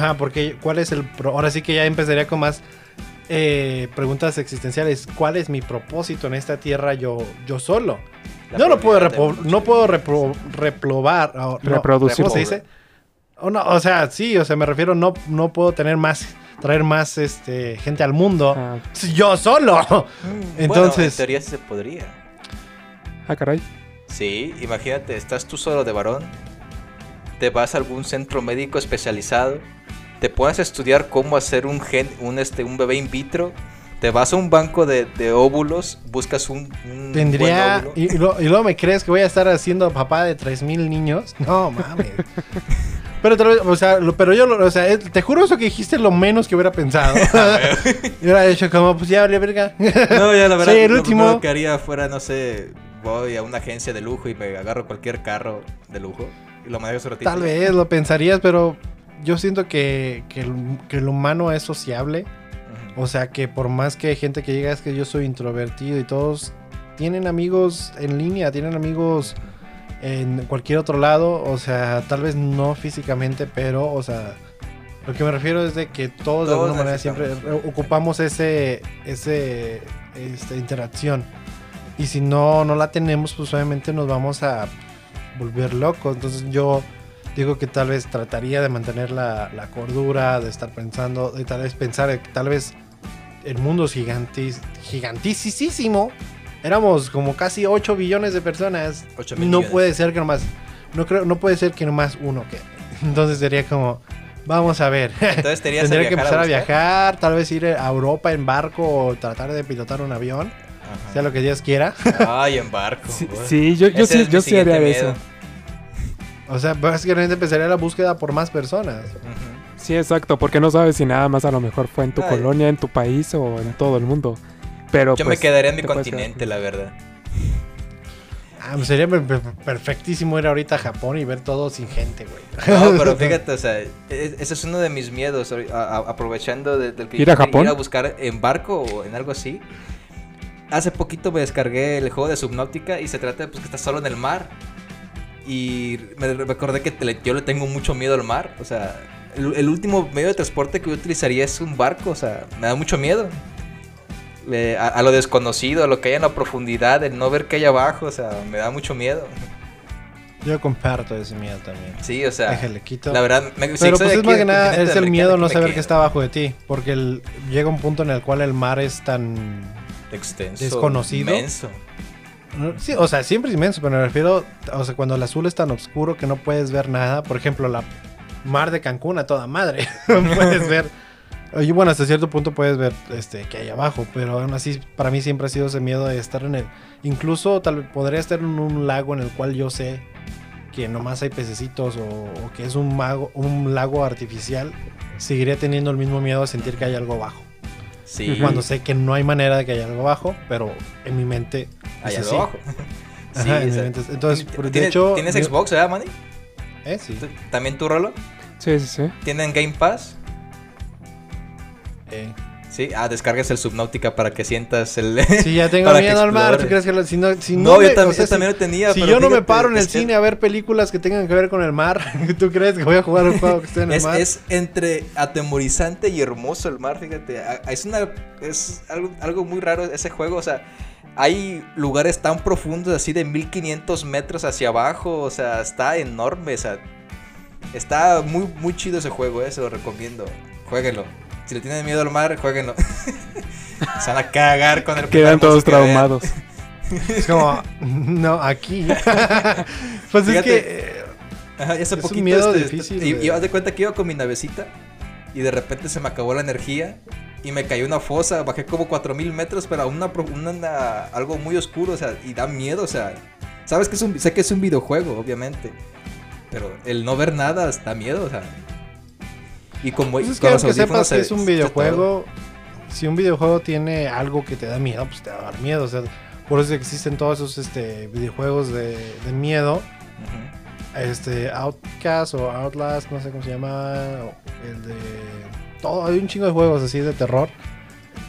Ajá, porque ¿cuál es el pro? Ahora sí que ya empezaría con más eh, preguntas existenciales. ¿Cuál es mi propósito en esta tierra yo, yo solo? La no lo puedo, no puedo repro- reprobar. o- no, Reproducir. ¿Cómo se dice? O, no, o sea, sí, o sea, me refiero, no, no puedo tener más, traer más este, gente al mundo. ah, Yo solo. Bueno, en Entonces, teoría sí se podría. ah, caray. Sí, imagínate, estás tú solo de varón, te vas a algún centro médico especializado, te pones a estudiar cómo hacer un gen, un este, un bebé in vitro, te vas a un banco de, de óvulos, buscas un, un tendría. buen óvulo. Y, y lo- y luego me crees que voy a estar haciendo papá de 3000 niños. No mames. Pero, tal vez, o sea, lo- pero yo, lo- o sea, te juro eso que dijiste lo menos que hubiera pensado. y hubiera dicho como, pues ya, vale, verga. No, ya la verdad, el lo último. que haría fuera, no sé, voy a una agencia de lujo y me agarro cualquier carro de lujo y lo manejo ratito. Tal vez lo pensarías, pero yo siento que, que, el, que el humano es sociable. O sea, que por más que hay gente que diga es que yo soy introvertido y todos tienen amigos en línea, tienen amigos en cualquier otro lado. O sea, tal vez no físicamente, pero, o sea, lo que me refiero es de que todos, de alguna manera siempre ocupamos ese, ese, esta interacción. Y si no, no la tenemos, pues obviamente nos vamos a volver locos. Entonces yo digo que tal vez trataría de mantener la, la cordura, de estar pensando, de tal vez pensar que tal vez el mundo es gigantis, gigantísimo. Éramos como casi 8 billones de personas. Ocho mil No millones. puede ser que nomás no creo, no puede ser que nomás uno quede. Entonces sería como, vamos a ver. Entonces Tendría que a empezar a, viajar, tal vez ir a Europa en barco o tratar de pilotar un avión, Ajá. sea lo que Dios quiera. Ay, en barco. Sí, yo, yo sí, yo sí haría siguiente eso. miedo. O sea, básicamente empezaría la búsqueda por más personas. Sí, exacto, porque no sabes si nada más a lo mejor fue en tu Ay. colonia, en tu país o en todo el mundo. Pero Yo pues, me quedaría en mi continente, quedar- la verdad. Ah, pues sería per- per- perfectísimo ir ahorita a Japón y ver todo sin gente, güey. No, pero fíjate, o sea, ese es uno de mis miedos. ahori- a- a- aprovechando de- del que ¿Ir a Japón? Ir a buscar en barco o en algo así. Hace poquito me descargué el juego de Subnautica y se trata de pues, que estás solo en el mar. Y me recordé que te yo le tengo mucho miedo al mar. O sea, el, el último medio de transporte que yo utilizaría es un barco. O sea, me da mucho miedo. A, a lo desconocido, a lo que hay en la profundidad, el no ver qué hay abajo. O sea, me da mucho miedo. Yo comparto ese miedo también. Sí, o sea, Déjale, quito. la verdad, me, Pero pues es más que nada, es el miedo no saber qué está abajo de ti. Porque el- llega un punto en el cual el mar es tan... extenso, desconocido. inmenso. Sí, o sea, siempre es inmenso, pero me refiero, o sea, cuando el azul es tan oscuro que no puedes ver nada. Por ejemplo, la mar de Cancún a toda madre. no puedes ver. Oye, bueno, hasta cierto punto puedes ver este que hay abajo, pero aún así para mí siempre ha sido ese miedo de estar en el... Incluso tal vez podría estar en un lago en el cual yo sé que nomás hay pececitos o, o que es un, mago, un lago artificial, seguiría teniendo el mismo miedo de sentir que hay algo abajo. Sí. Cuando sé que no hay manera de que haya algo abajo, pero en mi mente es así. abajo. Ajá, Sí, en o sea, mi mente es- entonces, de ¿tienes, hecho, ¿Tienes Xbox, verdad, Manny? ¿Eh? Sí. ¿Tú- ¿También tú, Rolo? Sí, sí, sí. ¿Tienen Game Pass? Eh. Sí, ah, descargas el Subnautica para que sientas el... Sí, ya tengo miedo al mar. ¿Tú crees que lo- si no, si no, no, yo también, o sea, yo también si, lo tenía. si pero yo no me paro en el cine a ver películas que tengan que ver con el mar, ¿tú crees que voy a jugar un juego que esté en el Es, mar? es entre atemorizante y hermoso el mar, fíjate. Es, una, es algo, algo muy raro ese juego, o sea, hay lugares tan profundos, así de 1500 metros hacia abajo, o sea, está enorme, o sea, está muy, muy chido ese juego, eh, se lo recomiendo. Jueguenlo. Si le tienen miedo al mar, jueguenlo. se van a cagar con el Quedan todos que vean. traumados. Es como, no, aquí. pues es Fíjate, que. eh, Ajá, y hace Es un poquito miedo este, difícil Y, de- y haz de cuenta que iba con mi navecita y de repente se me acabó la energía y me cayó una fosa, bajé como 4000 metros, pero a una, una- una- algo muy oscuro, o sea, y da miedo, o sea, sabes que es un, sé que es un videojuego, obviamente, pero el no ver nada da miedo, o sea. Y como pues es que aunque sepas que se- es un videojuego, si un videojuego tiene algo que te da miedo, pues te va a dar miedo. O sea, por eso existen todos esos este, videojuegos de, de miedo. Este Outcast o Outlast, no sé cómo se llama, o el de todo, hay un chingo de juegos así de terror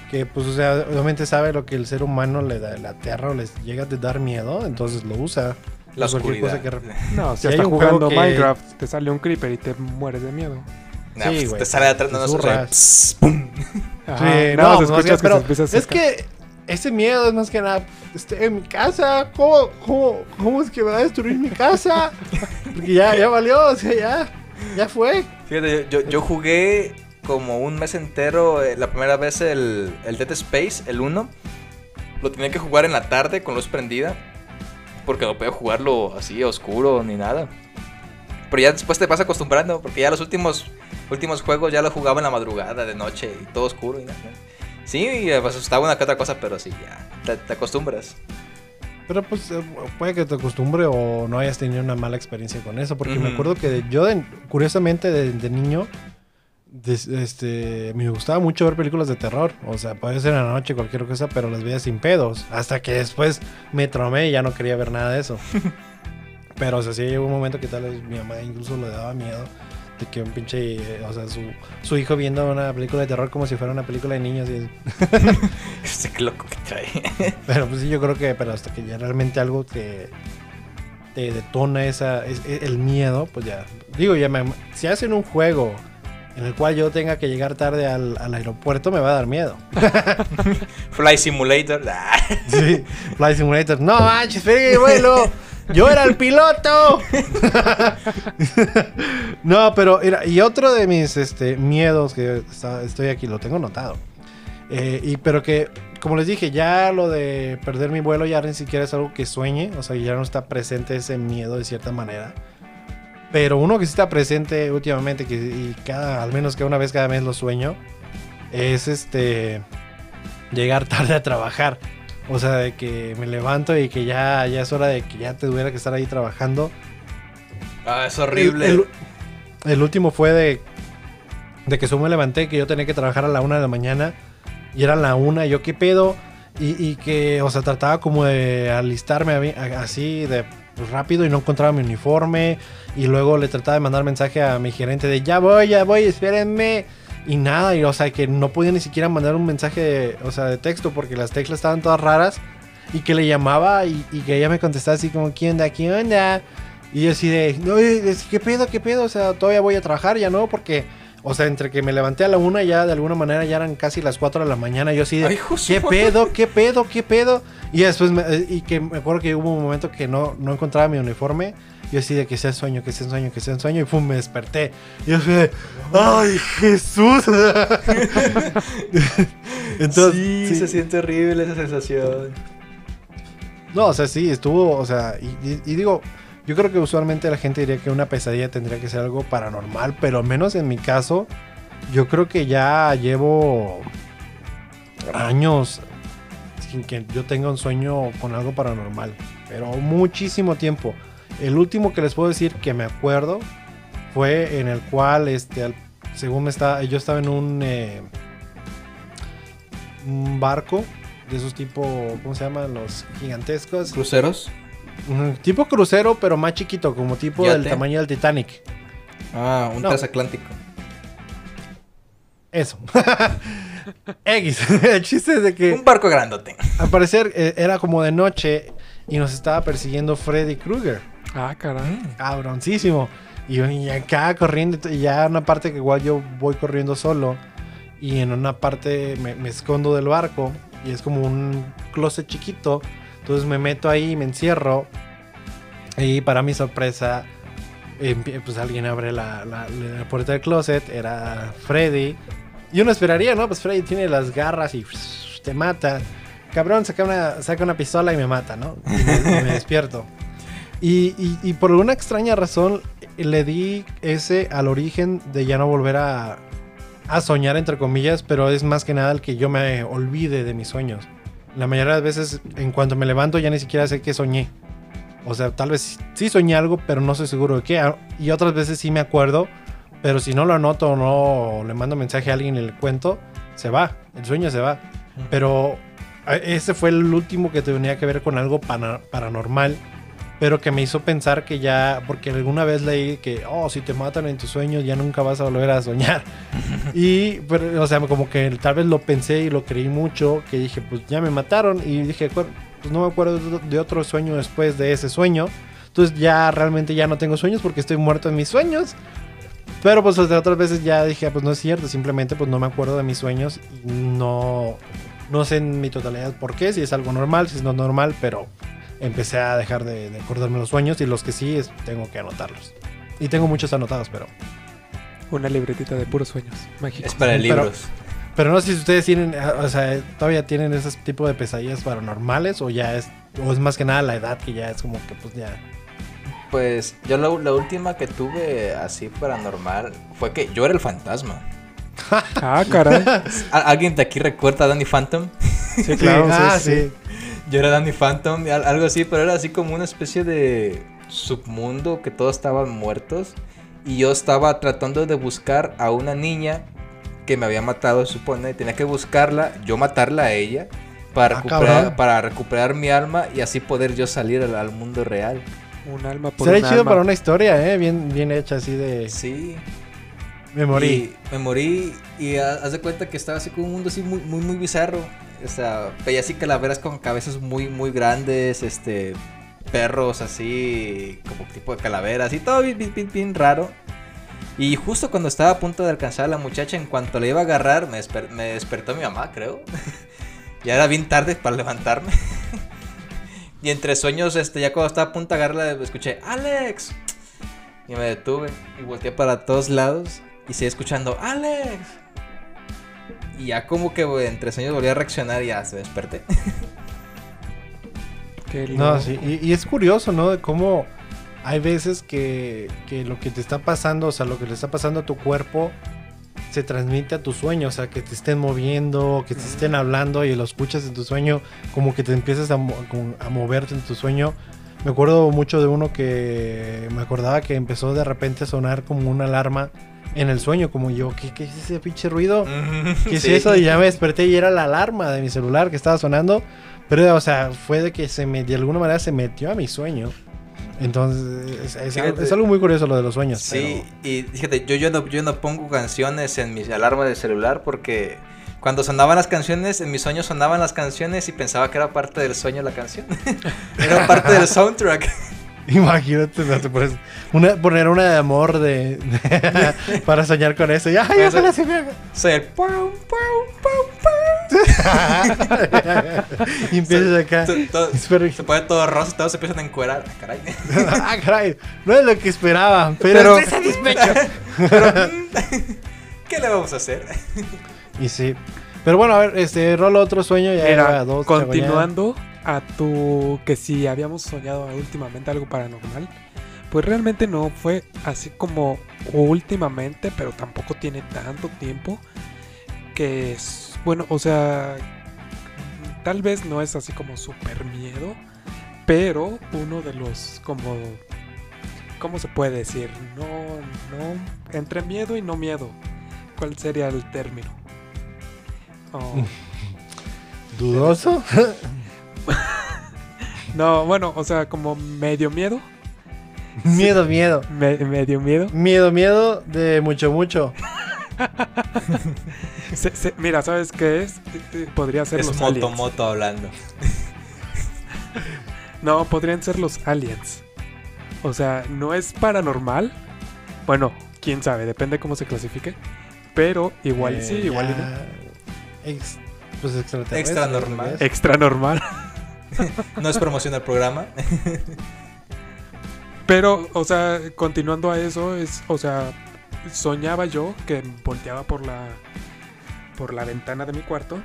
que pues o sea, obviamente sabe lo que el ser humano le da, le aterra o les llega a dar miedo, entonces lo usa. La cosa que No, si Si juego jugando que- Minecraft te sale un creeper y te mueres de miedo. Nah, Sí, pues, güey, te sale de atrás, no, no, pss, pum. Ajá, Sí, no, no, escuchas que pero se empieza a es que ese miedo es más que nada, este, en mi casa, ¿cómo, cómo, cómo es que me va a destruir mi casa? Porque ya, ya valió, o sea, ya, ya fue. Fíjate, yo, yo jugué como un mes entero eh, la primera vez el, el Dead Space, el 1. Lo tenía que jugar en la tarde con luz prendida. Porque no podía jugarlo así oscuro ni nada. Pero ya después te vas acostumbrando. Porque ya los últimos, últimos juegos ya los jugaba en la madrugada, de noche y todo oscuro y nada. Sí, y me asustaba una que otra cosa, pero sí, ya te, te acostumbras. Pero pues eh, puede que te acostumbre o no hayas tenido una mala experiencia con eso. Porque me Ujú. acuerdo que de- yo, de- curiosamente, de, de niño, des- este, me gustaba mucho ver películas de terror. O sea, puede ser en la noche, cualquier cosa, pero las veía sin pedos. Hasta que después me tromé y ya no quería ver nada de eso. pero o sea, sí llegó un momento que tal vez mi mamá incluso le daba miedo. De que un pinche, o sea, su, su hijo viendo una película de terror como si fuera una película de niños. Y, Este loco que trae. pero pues sí, yo creo que pero hasta que ya realmente algo te, te detona esa, es- es- el miedo, pues ya. Digo, ya me, si hacen un juego en el cual yo tenga que llegar tarde al, al aeropuerto, me va a dar miedo. Fly Simulator. Sí, Flight Simulator. No manches, espera vuelo. Yo era el piloto. no, pero mira, y otro de mis este, miedos que estoy aquí, lo tengo notado. Eh, y pero que, como les dije, ya lo de perder mi vuelo ya ni siquiera es algo que sueñe. O sea, ya no está presente ese miedo de cierta manera. Pero uno que sí está presente últimamente, que y cada, al menos que una vez cada mes lo sueño, es este llegar tarde a trabajar. O sea, de que me levanto y que ya, ya es hora de que ya te tuviera que estar ahí trabajando. Ah, es horrible. El, el- el último fue de, de que solo me levanté, que yo tenía que trabajar a la una de la mañana y era la una, y yo qué pedo. Y, y que, o sea, trataba como de alistarme a a- así de pues, rápido y no encontraba mi uniforme. Y luego le trataba de mandar mensaje a mi gerente de ya voy, ya voy, espérenme. Y nada, y o sea, que no podía ni siquiera mandar un mensaje, de, o sea, de texto porque las teclas estaban todas raras. Y que le llamaba y, y que ella me contestaba así como, ¿quién onda? ¿Quién onda? Y yo así de, no, eh, ¿qué pedo? ¿Qué pedo? O sea, todavía voy a trabajar, ya no, porque, o sea, entre que me levanté a la una, ya de alguna manera ya eran casi las 4 de la mañana. Yo así de, Ay, ¿qué pedo? ¿Qué pedo? ¿Qué pedo? Y después, me- eh, y que me acuerdo que hubo un momento que no, no encontraba mi uniforme. Yo así de que sea sueño, que sea sueño, que sea sueño. Y pum, me desperté. Y yo así de, ¡ay, Jesús! Entonces, sí, sí. se siente horrible esa sensación. No, o sea, sí, estuvo, o sea, y, y- y digo, yo creo que usualmente la gente diría que una pesadilla tendría que ser algo paranormal, pero menos en mi caso, yo creo que ya llevo años sin que yo tenga un sueño con algo paranormal, pero muchísimo tiempo. El último que les puedo decir que me acuerdo fue en el cual, este, al- según me estaba, yo estaba en un, eh, un barco de esos tipo, ¿cómo se llaman? Los gigantescos. ¿Cruceros? Tipo crucero, pero más chiquito, como tipo del tamaño del Titanic. Ah, un No. transatlántico. Eso. X. El chiste es de que Un barco grandote. al parecer eh, era como de noche y nos estaba persiguiendo Freddy Krueger. Ah, caray. Cabroncísimo. Y, acá corriendo, y ya una parte que igual yo voy corriendo solo. Y en una parte me, me escondo del barco. Y es como un closet chiquito. Entonces me meto ahí y me encierro. Y para mi sorpresa, empie- pues alguien abre la, la- la puerta del closet. Era Freddy. Y uno esperaría, ¿no? Pues Freddy tiene las garras y te mata. Cabrón, saca una, saca una pistola y me mata, ¿no? Y me, y me despierto. Y, y- y por alguna extraña razón le di ese al origen de ya no volver a, a soñar, entre comillas, pero es más que nada el que yo me olvide de mis sueños. La mayoría de las veces, en cuanto me levanto, ya ni siquiera sé qué soñé. O sea, tal vez sí soñé algo, pero no estoy seguro de qué. Y otras veces sí me acuerdo, pero si no lo anoto o no le mando mensaje a alguien y le cuento, se va. El sueño se va. Pero eh, ese fue el último que tenía que ver con algo paranormal. Pero que me hizo pensar que ya, porque alguna vez leí que, oh, si te matan en tus sueños ya nunca vas a volver a soñar. y, pero, o sea, como que tal vez lo pensé y lo creí mucho, que dije, pues ya me mataron. Y dije, "Cu- pues no me acuerdo de- otro sueño después de ese sueño. Entonces ya realmente ya no tengo sueños porque estoy muerto en mis sueños. Pero pues otras veces ya dije, pues no es cierto, simplemente pues no me acuerdo de mis sueños y no, no sé en mi totalidad por qué, si es algo normal, si es no normal, pero empecé a dejar de, de acordarme los sueños y los que sí es, tengo que anotarlos. Y tengo muchos anotados, pero, Una libretita de puros sueños mágicos. Es para libros. pero no sé si ustedes tienen, eh, o sea, todavía tienen ese tipo de pesadillas paranormales o ya es, o es más que nada la edad que ya es como que pues ya... Pues yo la, la última que tuve así paranormal fue que yo era el fantasma. Ah, caray. ¿Al- ¿Alguien de aquí recuerda a Danny Phantom? Sí, claro. ah, sí, sí. sí. Yo era Danny Phantom, algo así, pero era así como una especie de submundo que todos estaban muertos. Y yo estaba tratando de buscar a una niña que me había matado, supone. y Tenía que buscarla, yo matarla a ella. Para, Ah, recuperar, cabrón. para recuperar mi alma y así poder yo salir al, al mundo real. Un alma por Sería un chido alma. para una historia, ¿eh? Bien, bien hecha así de... Sí. Me morí. Y me morí y ha- haz de cuenta que estaba así como un mundo así muy, muy, muy bizarro. O sea, veía así calaveras con cabezas muy, muy grandes, este, perros así, como tipo de calaveras y todo bien, bien, bien, raro. Y justo cuando estaba a punto de alcanzar a la muchacha, en cuanto le iba a agarrar, me, me despertó mi mamá, creo. ya era bien tarde para levantarme. y entre sueños, este, ya cuando estaba a punto de agarrarla, escuché, ¡Alex! Y me detuve y volteé para todos lados y seguí escuchando, ¡Alex! Y ya como que güey, entre sueños volví a reaccionar y ya se desperté. Qué No, loco. sí, y, y es curioso, ¿no? De cómo hay veces que, que lo que te está pasando, o sea, lo que le está pasando a tu cuerpo se transmite a tu sueño, o sea, que te estén moviendo, que te estén hablando y lo escuchas en tu sueño, como que te empiezas a, mo- a moverte en tu sueño. Me acuerdo mucho de uno que me acordaba que empezó de repente a sonar como una alarma en el sueño, como yo, ¿qué, qué es ese pinche ruido? ¿Qué es Sí. eso? Y ya me desperté y era la alarma de mi celular que estaba sonando. Pero, o sea, fue de que se me, de alguna manera se metió a mi sueño. Entonces, es, es Fíjate. es algo muy curioso lo de los sueños. Sí, y fíjate, yo, yo, no, yo no pongo canciones en mi alarma de celular porque cuando sonaban las canciones, en mis sueños sonaban las canciones y pensaba que era parte del sueño la canción. era parte del soundtrack. imagínate, no te pones una, poner una de amor de, de- para soñar con eso. Y, ay, Eso- ojalá se me haga. El... pum, y empiezas acá. Todo- todo- Espero- se pone todo rosa y todos se empiezan a encuerar. Ah, caray. ah, caray, no es lo que esperaba, pero, Pero-. Pero, ¿Qué le vamos a hacer? y sí. Pero bueno, a ver, este, rolo otro sueño. Ya Era, dos. continuando a tu que si habíamos soñado últimamente algo paranormal, pues realmente no fue así como últimamente, pero tampoco tiene tanto tiempo que es bueno, o sea, tal vez no es así como super miedo, pero uno de los como ¿cómo se puede decir? No no entre miedo y no miedo. ¿Cuál sería el término? Oh. ¿Dudoso? No, bueno, o sea, como medio miedo. miedo, miedo. me- medio miedo. Miedo, miedo de mucho, mucho. Se- se- mira, ¿sabes qué es? Podría ser Es los Moto aliens. Moto hablando. No, podrían ser los aliens. O sea, no es paranormal. Bueno, quién sabe, depende cómo se clasifique. Pero igual sí, Eh, igual y no. ya ex- pues extraterrestre, Extra normal. Extra normal. No es promoción del programa. Pero, o sea, continuando a eso, es, o sea, soñaba yo que volteaba por la por la ventana de mi cuarto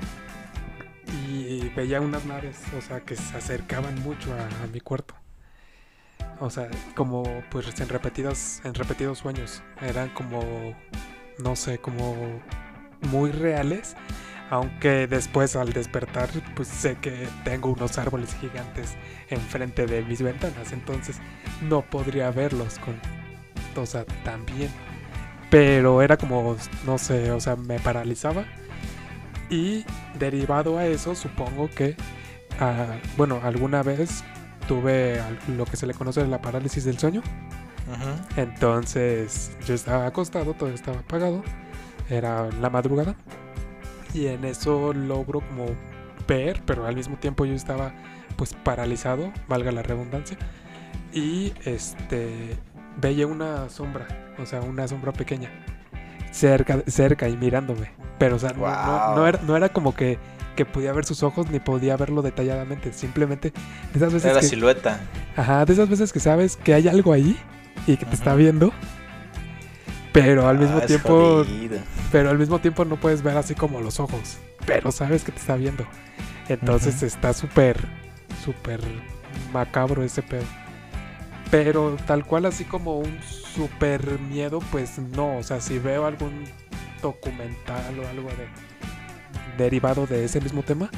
y veía unas naves, o sea, que se acercaban mucho a, a mi cuarto. O sea, como pues en repetidos en repetidos sueños, eran como no sé, como muy reales. Aunque después al despertar, pues sé que tengo unos árboles gigantes enfrente de mis ventanas. Entonces no podría verlos con. O sea, tan bien. Pero era como, no sé, o sea, me paralizaba. Y derivado a eso, supongo que, ah, bueno, alguna vez tuve lo que se le conoce la parálisis del sueño. Entonces yo estaba acostado, todo estaba apagado. Era la madrugada. Y en eso logro como ver, pero al mismo tiempo yo estaba pues paralizado, valga la redundancia. Y este veía una sombra, o sea, una sombra pequeña. Cerca, cerca y mirándome. Pero o sea, no- no, no Wow. era, no era como que, que podía ver sus ojos ni podía verlo detalladamente. Simplemente de esas veces Era la que, silueta. Ajá, de esas veces que sabes que hay algo ahí y que te está viendo. Pero al mismo Ah, tiempo, jodido. pero al mismo tiempo no puedes ver así como los ojos, pero sabes que te está viendo. Entonces está súper súper macabro ese pedo. Pero tal cual así como un súper miedo, pues no, o sea, si veo algún documental o algo de derivado de ese mismo tema,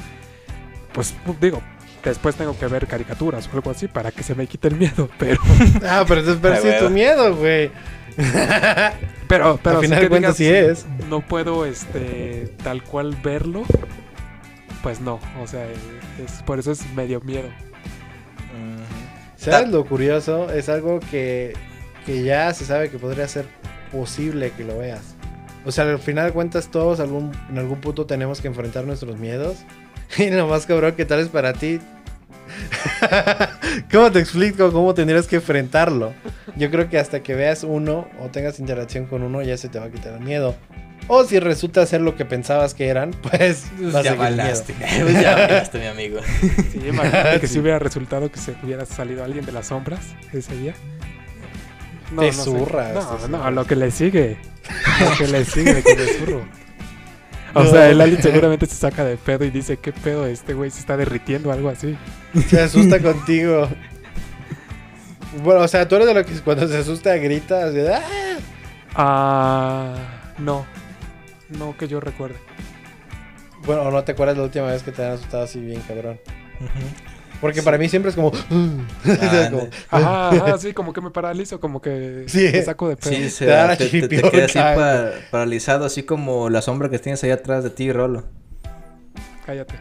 pues digo, después tengo que ver caricaturas o algo así para que se me quite el miedo, pero Ah, pero tu miedo, güey. Pero, pero Al final de cuentas sí es. No puedo, este, tal cual verlo. Pues no, o sea, es, por eso es medio miedo. ¿Sabes lo curioso? Es algo que, que ya se sabe que podría ser posible que lo veas. O sea, al final de cuentas todos algún, en algún punto tenemos que enfrentar nuestros miedos. Y lo más cabrón que tal es para ti. ¿Cómo te explico cómo tendrías que enfrentarlo? Yo creo que hasta que veas uno o tengas interacción con uno ya se te va a quitar el miedo. O si resulta ser lo que pensabas que eran, pues vas a Ya seguir el miedo. balaste. ya balaste, mi amigo. Sí, imagínate que Sí. si hubiera resultado que se hubiera salido alguien de las sombras ese día. Te sé. zurras, No, no, lo que le sigue. Lo que le sigue que me zurro. O sea, el alien seguramente se saca de pedo y dice, ¿qué pedo? Este güey se está derritiendo o algo así. Se asusta contigo. Bueno, o sea, tú eres de lo que cuando se asusta grita, así de, "Ah". Ah, no. No que yo recuerde. Bueno, o no te acuerdas la última vez que te han asustado así bien, cabrón. Porque para mí siempre es como... Ah, como- Ajá, ajá, sí, como que me paralizo, como que Sí. me saco de pedo. Sí, se Te da la te, te- te así pa- paralizado, así como la sombra que tienes ahí atrás de ti, Rolo. Cállate.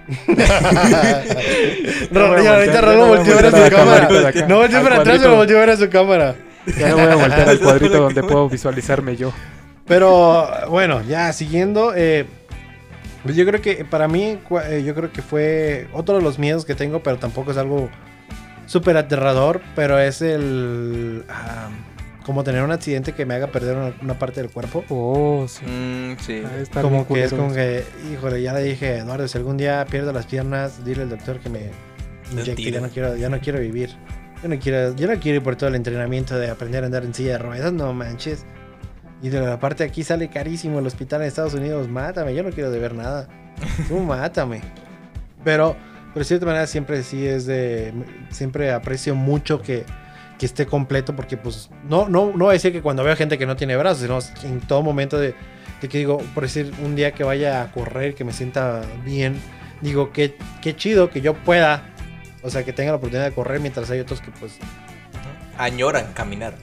Ahorita Rolo no voy a volteó a ver a su cámara. No volteó para atrás, pero volteó a ver a su cámara. Ya no voy a voltear al cuadrito donde puedo visualizarme yo. Pero bueno, ya siguiendo, eh, pues yo creo que para mí, eh, yo creo que fue otro de los miedos que tengo, pero tampoco es algo súper aterrador, pero es el... ah, como tener un accidente que me haga perder una, una parte del cuerpo. Oh, sí. Mm, sí. Ah, Como que es como que, híjole, ya le dije, Eduardo, si algún día pierdo las piernas, dile al doctor que me inyecte, ya no quiero, ya no quiero vivir. Yo no quiero, yo no quiero ir por todo el entrenamiento de aprender a andar en silla de ruedas, no manches. Y de la parte aquí sale carísimo el hospital en Estados Unidos, mátame, yo no quiero deber nada. Tú mátame. Pero, pero de cierta manera siempre sí es de, siempre aprecio mucho que, que esté completo porque pues no, no, no voy a decir que cuando veo gente que no tiene brazos, sino en todo momento de, de que digo, por decir, un día que vaya a correr, que me sienta bien, digo, qué, qué chido que yo pueda, o sea, que tenga la oportunidad de correr mientras hay otros que pues Añoran caminar.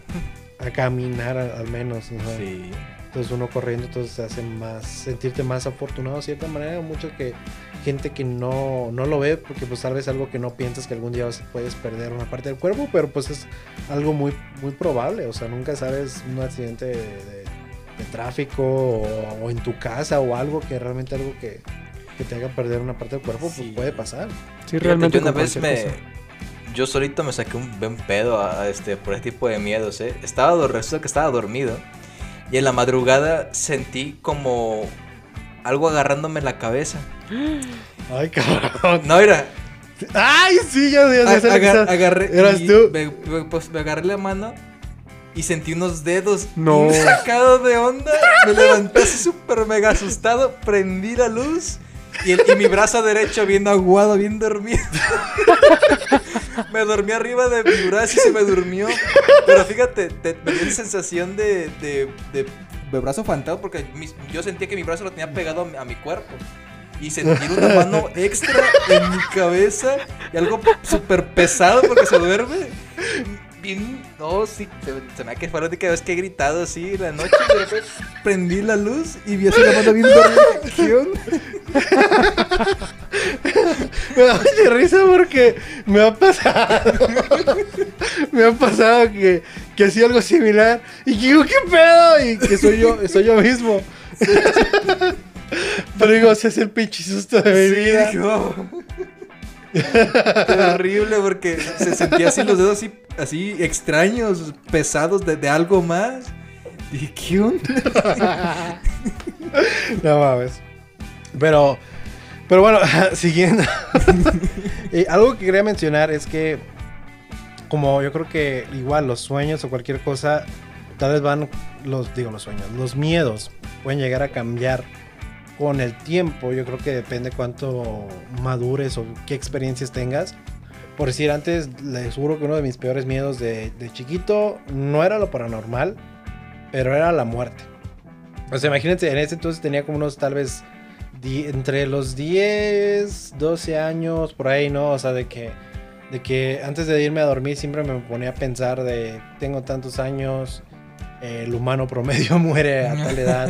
A caminar al, menos. ¿no? Sí. Entonces uno corriendo, entonces te hace más, sentirte más afortunado de cierta manera. Mucho que gente que no, no lo ve, porque pues tal vez algo que no piensas que algún día vas- puedes perder una parte del cuerpo, pero pues es algo muy, muy probable. O sea, nunca sabes un accidente de, de- de tráfico o, o en tu casa o algo que realmente algo que, que te haga perder una parte del cuerpo, Sí. pues puede pasar. Sí, Fíjate, realmente yo una vez me... cosa. Yo solito me saqué un buen pedo a, a este, por ese tipo de miedos, ¿eh? Estaba, resulta que estaba dormido. Y en la madrugada sentí como algo agarrándome la cabeza. Ay, cabrón. No, era... Ay, sí, ya, ya, ya sé lo que agar- agarré... Eras tú. Me, me- pues, me agarré la mano y sentí unos dedos No. sacado de onda. Me levanté así súper mega asustado, prendí la luz y, el- y mi brazo derecho bien aguado, bien dormido. me dormí arriba de mi brazo y se me durmió. Pero fíjate, te, me dio sensación de, de, de- brazo fantasma porque yo sentía que mi brazo lo tenía pegado a mi cuerpo. Y sentir una mano extra en mi cabeza y algo súper pesado porque se duerme. Bien, no, sí, se, se me ha que fue la única vez que he gritado así en la noche. de repente prendí la luz y vi así la mano bien. Me da mucha risa porque me ha pasado. me ha pasado que, que hacía algo similar. Y que digo, ¿qué pedo? Y que soy yo, soy yo mismo. Pero digo, ese es el pinche susto de mi Sí, vida. Terrible porque se sentía así los dedos así, así extraños, pesados de, de algo más. Dije, ¿qué onda? No mames. Pero, pero bueno, siguiendo. Eh, algo que quería mencionar es que, como yo creo que igual los sueños o cualquier cosa, tal vez van, los digo los sueños, los miedos pueden llegar a cambiar con el tiempo. Yo creo que depende cuánto madures o qué experiencias tengas. Por decir, antes les juro que uno de mis peores miedos de, de chiquito no era lo paranormal, pero era la muerte. O sea, imagínense, en ese entonces tenía como unos tal vez di- entre los 10, 12 años, por ahí, ¿no? O sea, de que, de que antes de irme a dormir siempre me ponía a pensar de, tengo tantos años, el humano promedio muere a tal edad,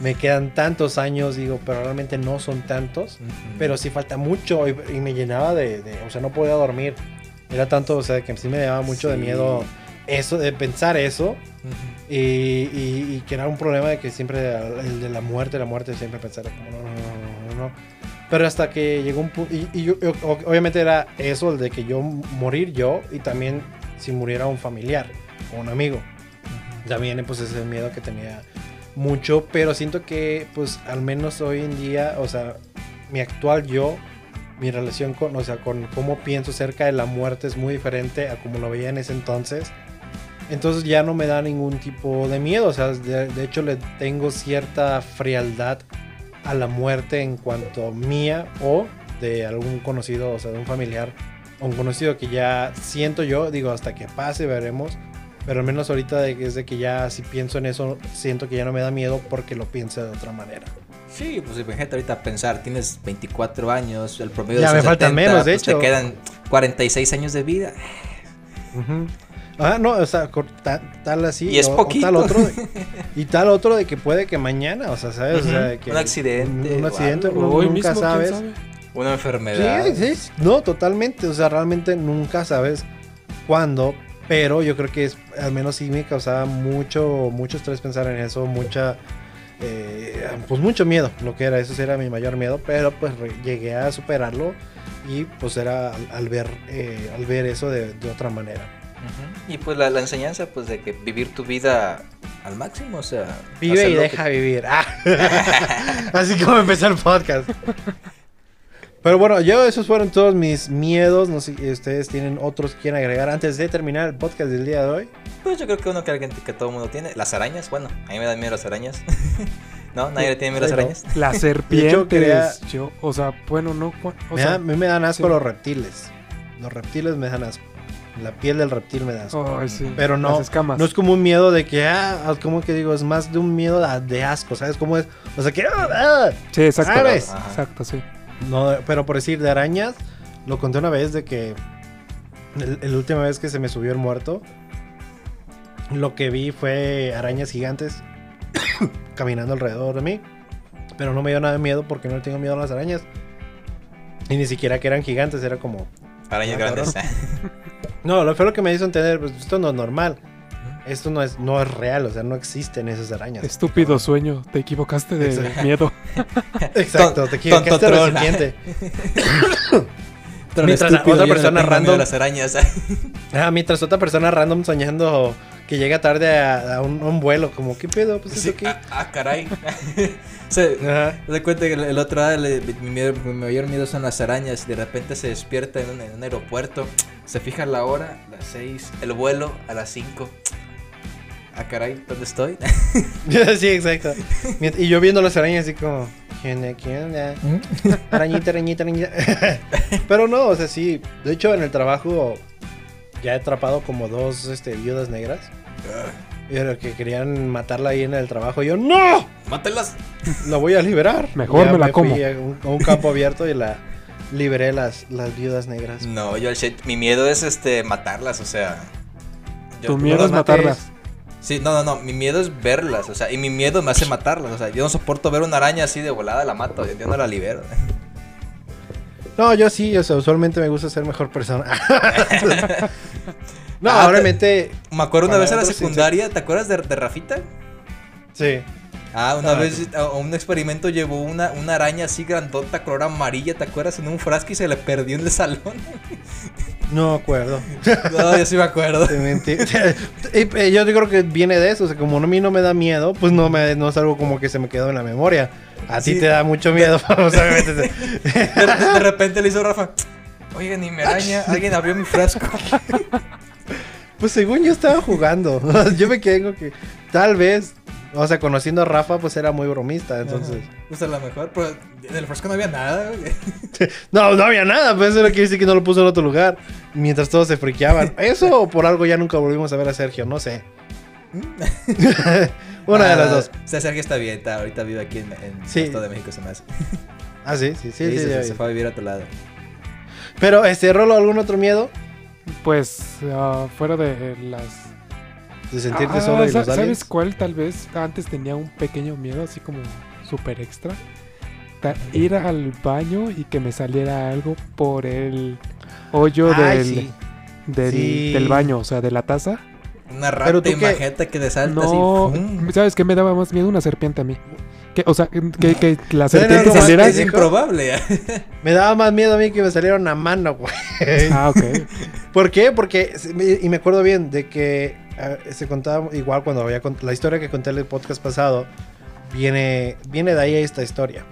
me quedan tantos años, digo, pero realmente no son tantos, pero sí falta mucho y, y me llenaba de, de- o sea, no podía dormir. Era tanto, o sea, que sí me daba mucho de miedo eso, de pensar eso. Y, y- y que era un problema de que siempre el de la muerte, la muerte siempre pensaba como no, no, no, no, no. Pero hasta que llegó un punto, y, yo- obviamente era eso, el de que yo morir yo y también si muriera un familiar o un amigo. También pues ese miedo que tenía mucho, pero siento que pues al menos hoy en día, o sea, mi actual yo, mi relación con, o sea, con cómo pienso acerca de la muerte es muy diferente a como lo veía en ese entonces. Entonces ya no me da ningún tipo de miedo. O sea, de, de hecho le tengo cierta frialdad a la muerte en cuanto mía o de algún conocido, o sea, de un familiar a un conocido que ya siento yo, digo, hasta que pase veremos. Pero al menos ahorita de, es de que ya si pienso en eso, siento que ya no me da miedo porque lo pienso de otra manera. Sí, pues imagínate ahorita a pensar, tienes 24 años, el promedio Ya es me faltan menos, de pues hecho. Te quedan 46 años de vida. Ah, no, o sea, tal así. Y es o- o poquito. tal otro. de- y tal otro de que puede que mañana, o sea, ¿sabes? O sea, de que Un accidente Un, accidente, algo. no- Hoy nunca mismo, ¿quién sabes. sabe? Una enfermedad. Sí, sí, no, totalmente. O sea, realmente nunca sabes cuándo. Pero yo creo que es, al menos sí me causaba mucho, mucho estrés pensar en eso, mucha, eh, pues mucho miedo, lo que era, eso era mi mayor miedo, pero pues llegué a superarlo y pues era al, al ver, eh, al ver eso de, de otra manera. Y pues la, la enseñanza, pues de que vivir tu vida al máximo, o sea. Vive y deja que- vivir. Ah. Así como empezó el podcast. Pero bueno, yo esos fueron todos mis miedos. No sé si ustedes tienen otros que quieran agregar antes de terminar el podcast del día de hoy. Pues yo creo que uno que, alguien- que todo el mundo tiene. Las arañas, bueno, a mí me dan miedo las arañas. ¿No? ¿Nadie le tiene miedo a las arañas? Las serpientes. yo quería- yo, o sea, bueno, no. O sea, da- a mí me dan asco sí. los reptiles. Los reptiles me dan asco. La piel del reptil me da asco. ay, sí, Pero no, las escamas. no es como un miedo de que, ah, como que digo, es más de un miedo de asco, ¿sabes cómo es? O sea que, ah, ah. Sí, exacto. ¿Sabes? Exacto, sí. No, pero por decir de arañas, lo conté una vez de que el- la última vez que se me subió el muerto, lo que vi fue arañas gigantes caminando alrededor de mí. Pero no me dio nada de miedo porque no le tengo miedo a las arañas. Y ni siquiera que eran gigantes, era como... Arañas Ah, grandes. No, lo fue lo que me hizo entender, pues esto no es normal. Esto no es, no es real, o sea, no existen esas arañas. Estúpido sueño. Te equivocaste de Exacto. miedo. Exacto, te equivocaste de. Pero Mientras estúpido, otra no persona random- a las arañas. Ah, mientras otra persona random soñando que llega tarde a, a un, a un vuelo, como, ¿qué pedo? Pues Sí, eso qué. ah, ah, caray. se, das cuenta que el, el otro día le- mi, miedo- mi mayor miedo son las arañas. Y de repente se despierta en un, en un aeropuerto. Se fija la hora, las 6. El vuelo a las 5. Ah, caray, ¿dónde estoy? sí, exacto. Y yo viendo las arañas así como, ¿qué onda? ¿Qué onda? Arañita, arañita, arañita. Pero no, o sea, sí. De hecho, en el trabajo ya he atrapado como dos este, viudas negras. Y era que querían matarla ahí en el trabajo. Y yo, ¡No! ¡Mátelas! La voy a liberar. Mejor Ya me la como. fui a un, a un campo abierto y la liberé las, las viudas negras. No, yo el shit, mi miedo es este matarlas, o sea. yo- Tu miedo no es matarlas. Sí, no, no, no, mi miedo es verlas, o sea, y mi miedo me hace matarlas, o sea, yo no soporto ver una araña así de volada, la mato, yo no la libero. No, yo sí, o sea, usualmente me gusta ser mejor persona. no, Ah, te- obviamente, Me acuerdo una vez en la sí, secundaria, ¿te acuerdas de, de Rafita? sí. Ah, una Ah, vez a un experimento llevó una, una araña así grandota, color amarilla, ¿te acuerdas? En un frasco y se le perdió en el salón. No me acuerdo. No, yo sí me acuerdo. Eh, yo creo que viene de eso. O sea, como a mí no me da miedo, pues no, me, no es algo como que se me quedó en la memoria. A ti Sí. te da mucho miedo. De, de- de repente le hizo Rafa, oye, ni me araña, alguien abrió mi frasco. Pues según yo estaba jugando. yo me quedé con que tal vez, o sea, conociendo a Rafa, pues era muy bromista. Entonces, Pues a lo mejor, pero en el frasco no había nada, güey. no, no había nada. Pues eso quiere decir que no lo puso en otro lugar. Mientras todos se friqueaban. Eso o por algo ya nunca volvimos a ver a Sergio, no sé. Una de Ah, las dos. O sea, Sergio está bien, está, ahorita vive aquí en, en Sí. el Estado de México, se me hace. Ah, sí, sí, sí. Sí, sí, se, fue a vivir a tu lado. Pero, este, Rolo, ¿algún otro miedo? Pues ah, fuera de las. De sentirte Ah, solo y los ¿Sabes aliens. cuál tal vez antes tenía un pequeño miedo, así como súper extra? Ta- Ir al baño y que me saliera algo por el hoyo Ay, del, sí. del, Sí. del baño, o sea, de la taza. Una Pero rata tú qué- imagínate que te salta No, así. ¡fum! ¿sabes qué me daba más miedo? Una serpiente a mí. Que, o sea, que, que la ¿Era serpiente saliera. que Es improbable. Me daba más miedo a mí que me saliera una mano, güey. Ah, ok. ¿Por qué? Porque, y me acuerdo bien de que se contaba igual cuando había cont- la historia que conté en el podcast pasado, viene, viene de ahí esta historia.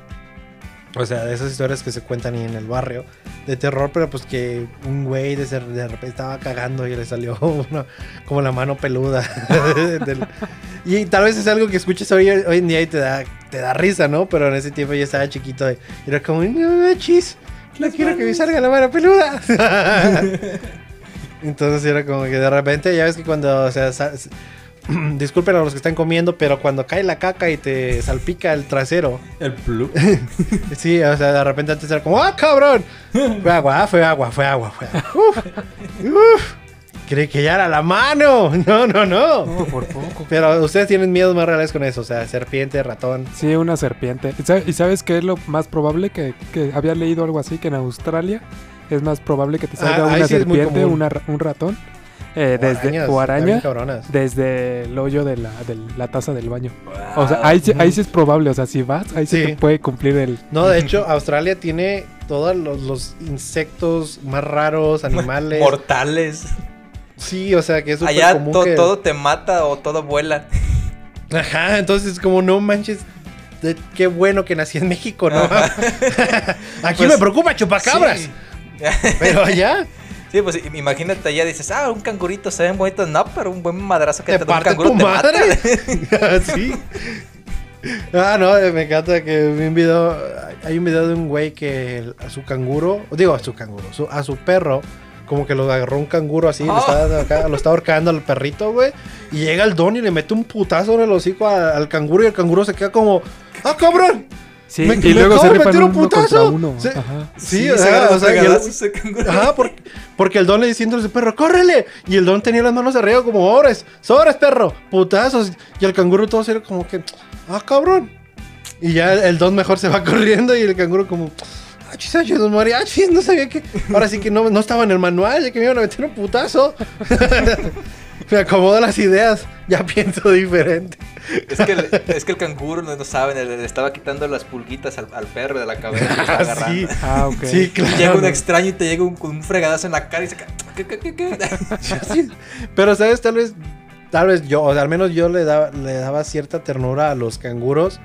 O sea, de esas historias que se cuentan ahí en el barrio de terror, pero pues que un güey de, ser- de repente estaba cagando y le salió una- como la mano peluda. del- y tal vez es algo que escuches hoy, hoy en día y te da, te da risa, ¿no? Pero en ese tiempo yo estaba chiquito y era como, no, chis, No quiero que me salga la mano peluda. Entonces era como que de repente, ya ves que cuando, o sea, disculpen a los que están comiendo, pero cuando cae la caca y te salpica el trasero, El plup. sí, o sea, de repente antes era como, ¡ah, cabrón! Fue agua, ah, fue agua, fue agua, fue agua. Uf, uf. Creí que ya era la mano. No, no, no. No, por poco. Pero ustedes tienen miedos más reales con eso, o sea, serpiente, ratón. Sí, una serpiente. ¿Y sa- ¿Y sabes qué es lo más probable? Que, que había leído algo así, que en Australia es más probable que te salga Ah, una sí es serpiente, una un ratón, eh, desde, arañas, o araña, desde el hoyo de la, de la taza del baño. O sea, ahí, sí- ahí sí es probable. O sea, si vas, ahí sí, Sí. te puede cumplir el... No, de hecho, Australia tiene todos los, los insectos más raros, animales. Mortales. Sí, o sea, que es Allá común to- que- todo te mata o todo vuela. Ajá, entonces como no manches, de- qué bueno que nací en México, ¿no? Aquí Pues, me preocupa chupacabras, Sí. pero allá Sí, pues im- imagínate allá dices, ah, un cangurito se ven bonitos. No, pero un buen madrazo que te te, da un canguro tu te madre. mata. sí. Ah, no, eh, me encanta que vi un video, hay un video de un güey que a su canguro, digo a su canguro, su- a su perro, como que lo agarró un canguro así, Oh. está dando acá, lo está ahorcando al perrito, güey, y llega el don y le mete un putazo en el hocico a- al canguro y el canguro se queda como, ¡ah, cabrón! Sí, Me- y me luego se rifan meter un putazo. uno. Sí. O sea, el- ese canguro. Ajá, porque, porque el don le diciendo a ese perro, ¡córrele! Y el don tenía las manos arriba como, ¡sobres! ¡sobres, perro! ¡putazos! Y el canguro todo serio como que, ¡ah, cabrón! Y ya el, don mejor se va corriendo y el canguro como, ¡achis, achis, los mariachis! No sabía que... Ahora sí que no, no estaba en el manual, ya que me iban a meter un putazo. me acomodo las ideas, ya pienso diferente. Es que, el, es que el canguro, no, no saben, le, estaba quitando las pulguitas al, al perro de la cabeza. Ah, sí, Ah, ok. sí, claro. Y llega un extraño y te llega un, con un fregadazo en la cara y se cae. ¿Qué, qué, qué, qué? Sí, Pero, ¿sabes? Tal vez, tal vez yo, o sea, al menos yo le daba, le daba cierta ternura a los canguros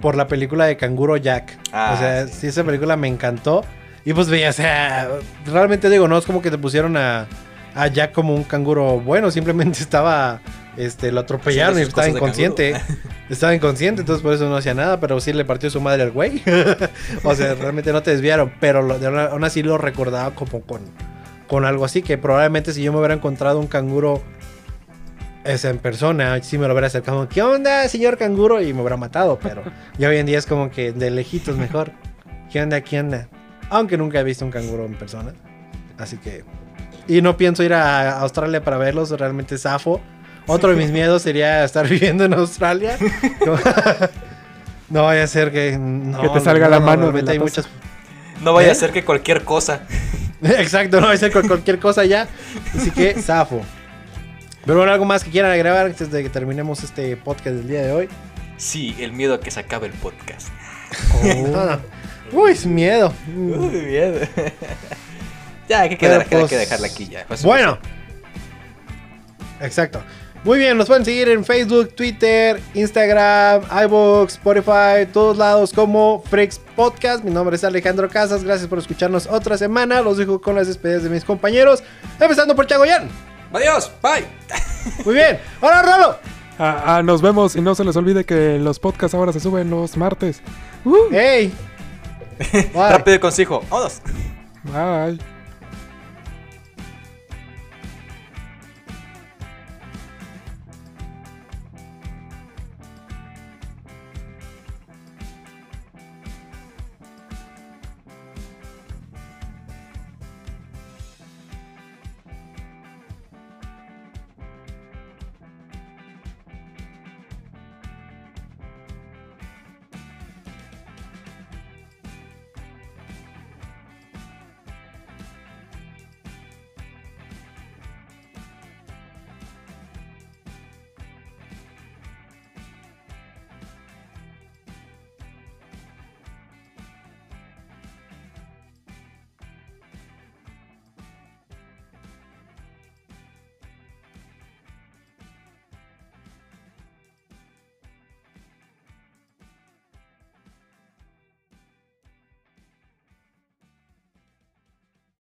por la película de Canguro Jack. Ah, o sea, sí. sí. esa película me encantó. Y pues veía, o sea, realmente digo, no es como que te pusieron a, a Jack como un canguro bueno, simplemente estaba, este, lo atropellaron y estaba inconsciente. Estaba inconsciente, entonces por eso no hacía nada, pero sí le partió su madre al güey. o sea, realmente no te desviaron, pero lo- aún así lo recordaba como con, con algo así, que probablemente si yo me hubiera encontrado un canguro ese, en persona, sí me lo hubiera acercado, ¿qué onda, señor canguro? Y me hubiera matado, pero ya hoy en día es como que de lejitos mejor. ¿Qué onda, qué onda? Aunque nunca he visto un canguro en persona, así que... Y no pienso ir a Australia para verlos, realmente zafo. Otro de mis miedos sería estar viviendo en Australia. no vaya a ser que... no, Que te salga la mano de realmente la hay muchas No vaya ¿Eh? a ser que cualquier cosa. Exacto, no va a ser con cualquier cosa ya. Así que, zafo. Pero bueno, algo más que quieran agregar antes de que terminemos este podcast del día de hoy. Sí, el miedo a que se acabe el podcast. No, no. Uy, es miedo. Uy, miedo. Ya, hay que, quedar, hay pues, que dejarla aquí ya. Pues, Bueno. Exacto. Muy bien, nos pueden seguir en Facebook, Twitter, Instagram, iVoox, Spotify, todos lados como Freaks Podcast. Mi nombre es Alejandro Casas. Gracias por escucharnos otra semana. Los dejo con las despedidas de mis compañeros. Empezando por Chagoyan. Adiós, bye. Muy bien. Hola, Rolo. Ah, ah, nos vemos y no se les olvide que los podcasts ahora se suben los martes. Uh, Hey. Rápido y conciso. Vámonos. bye.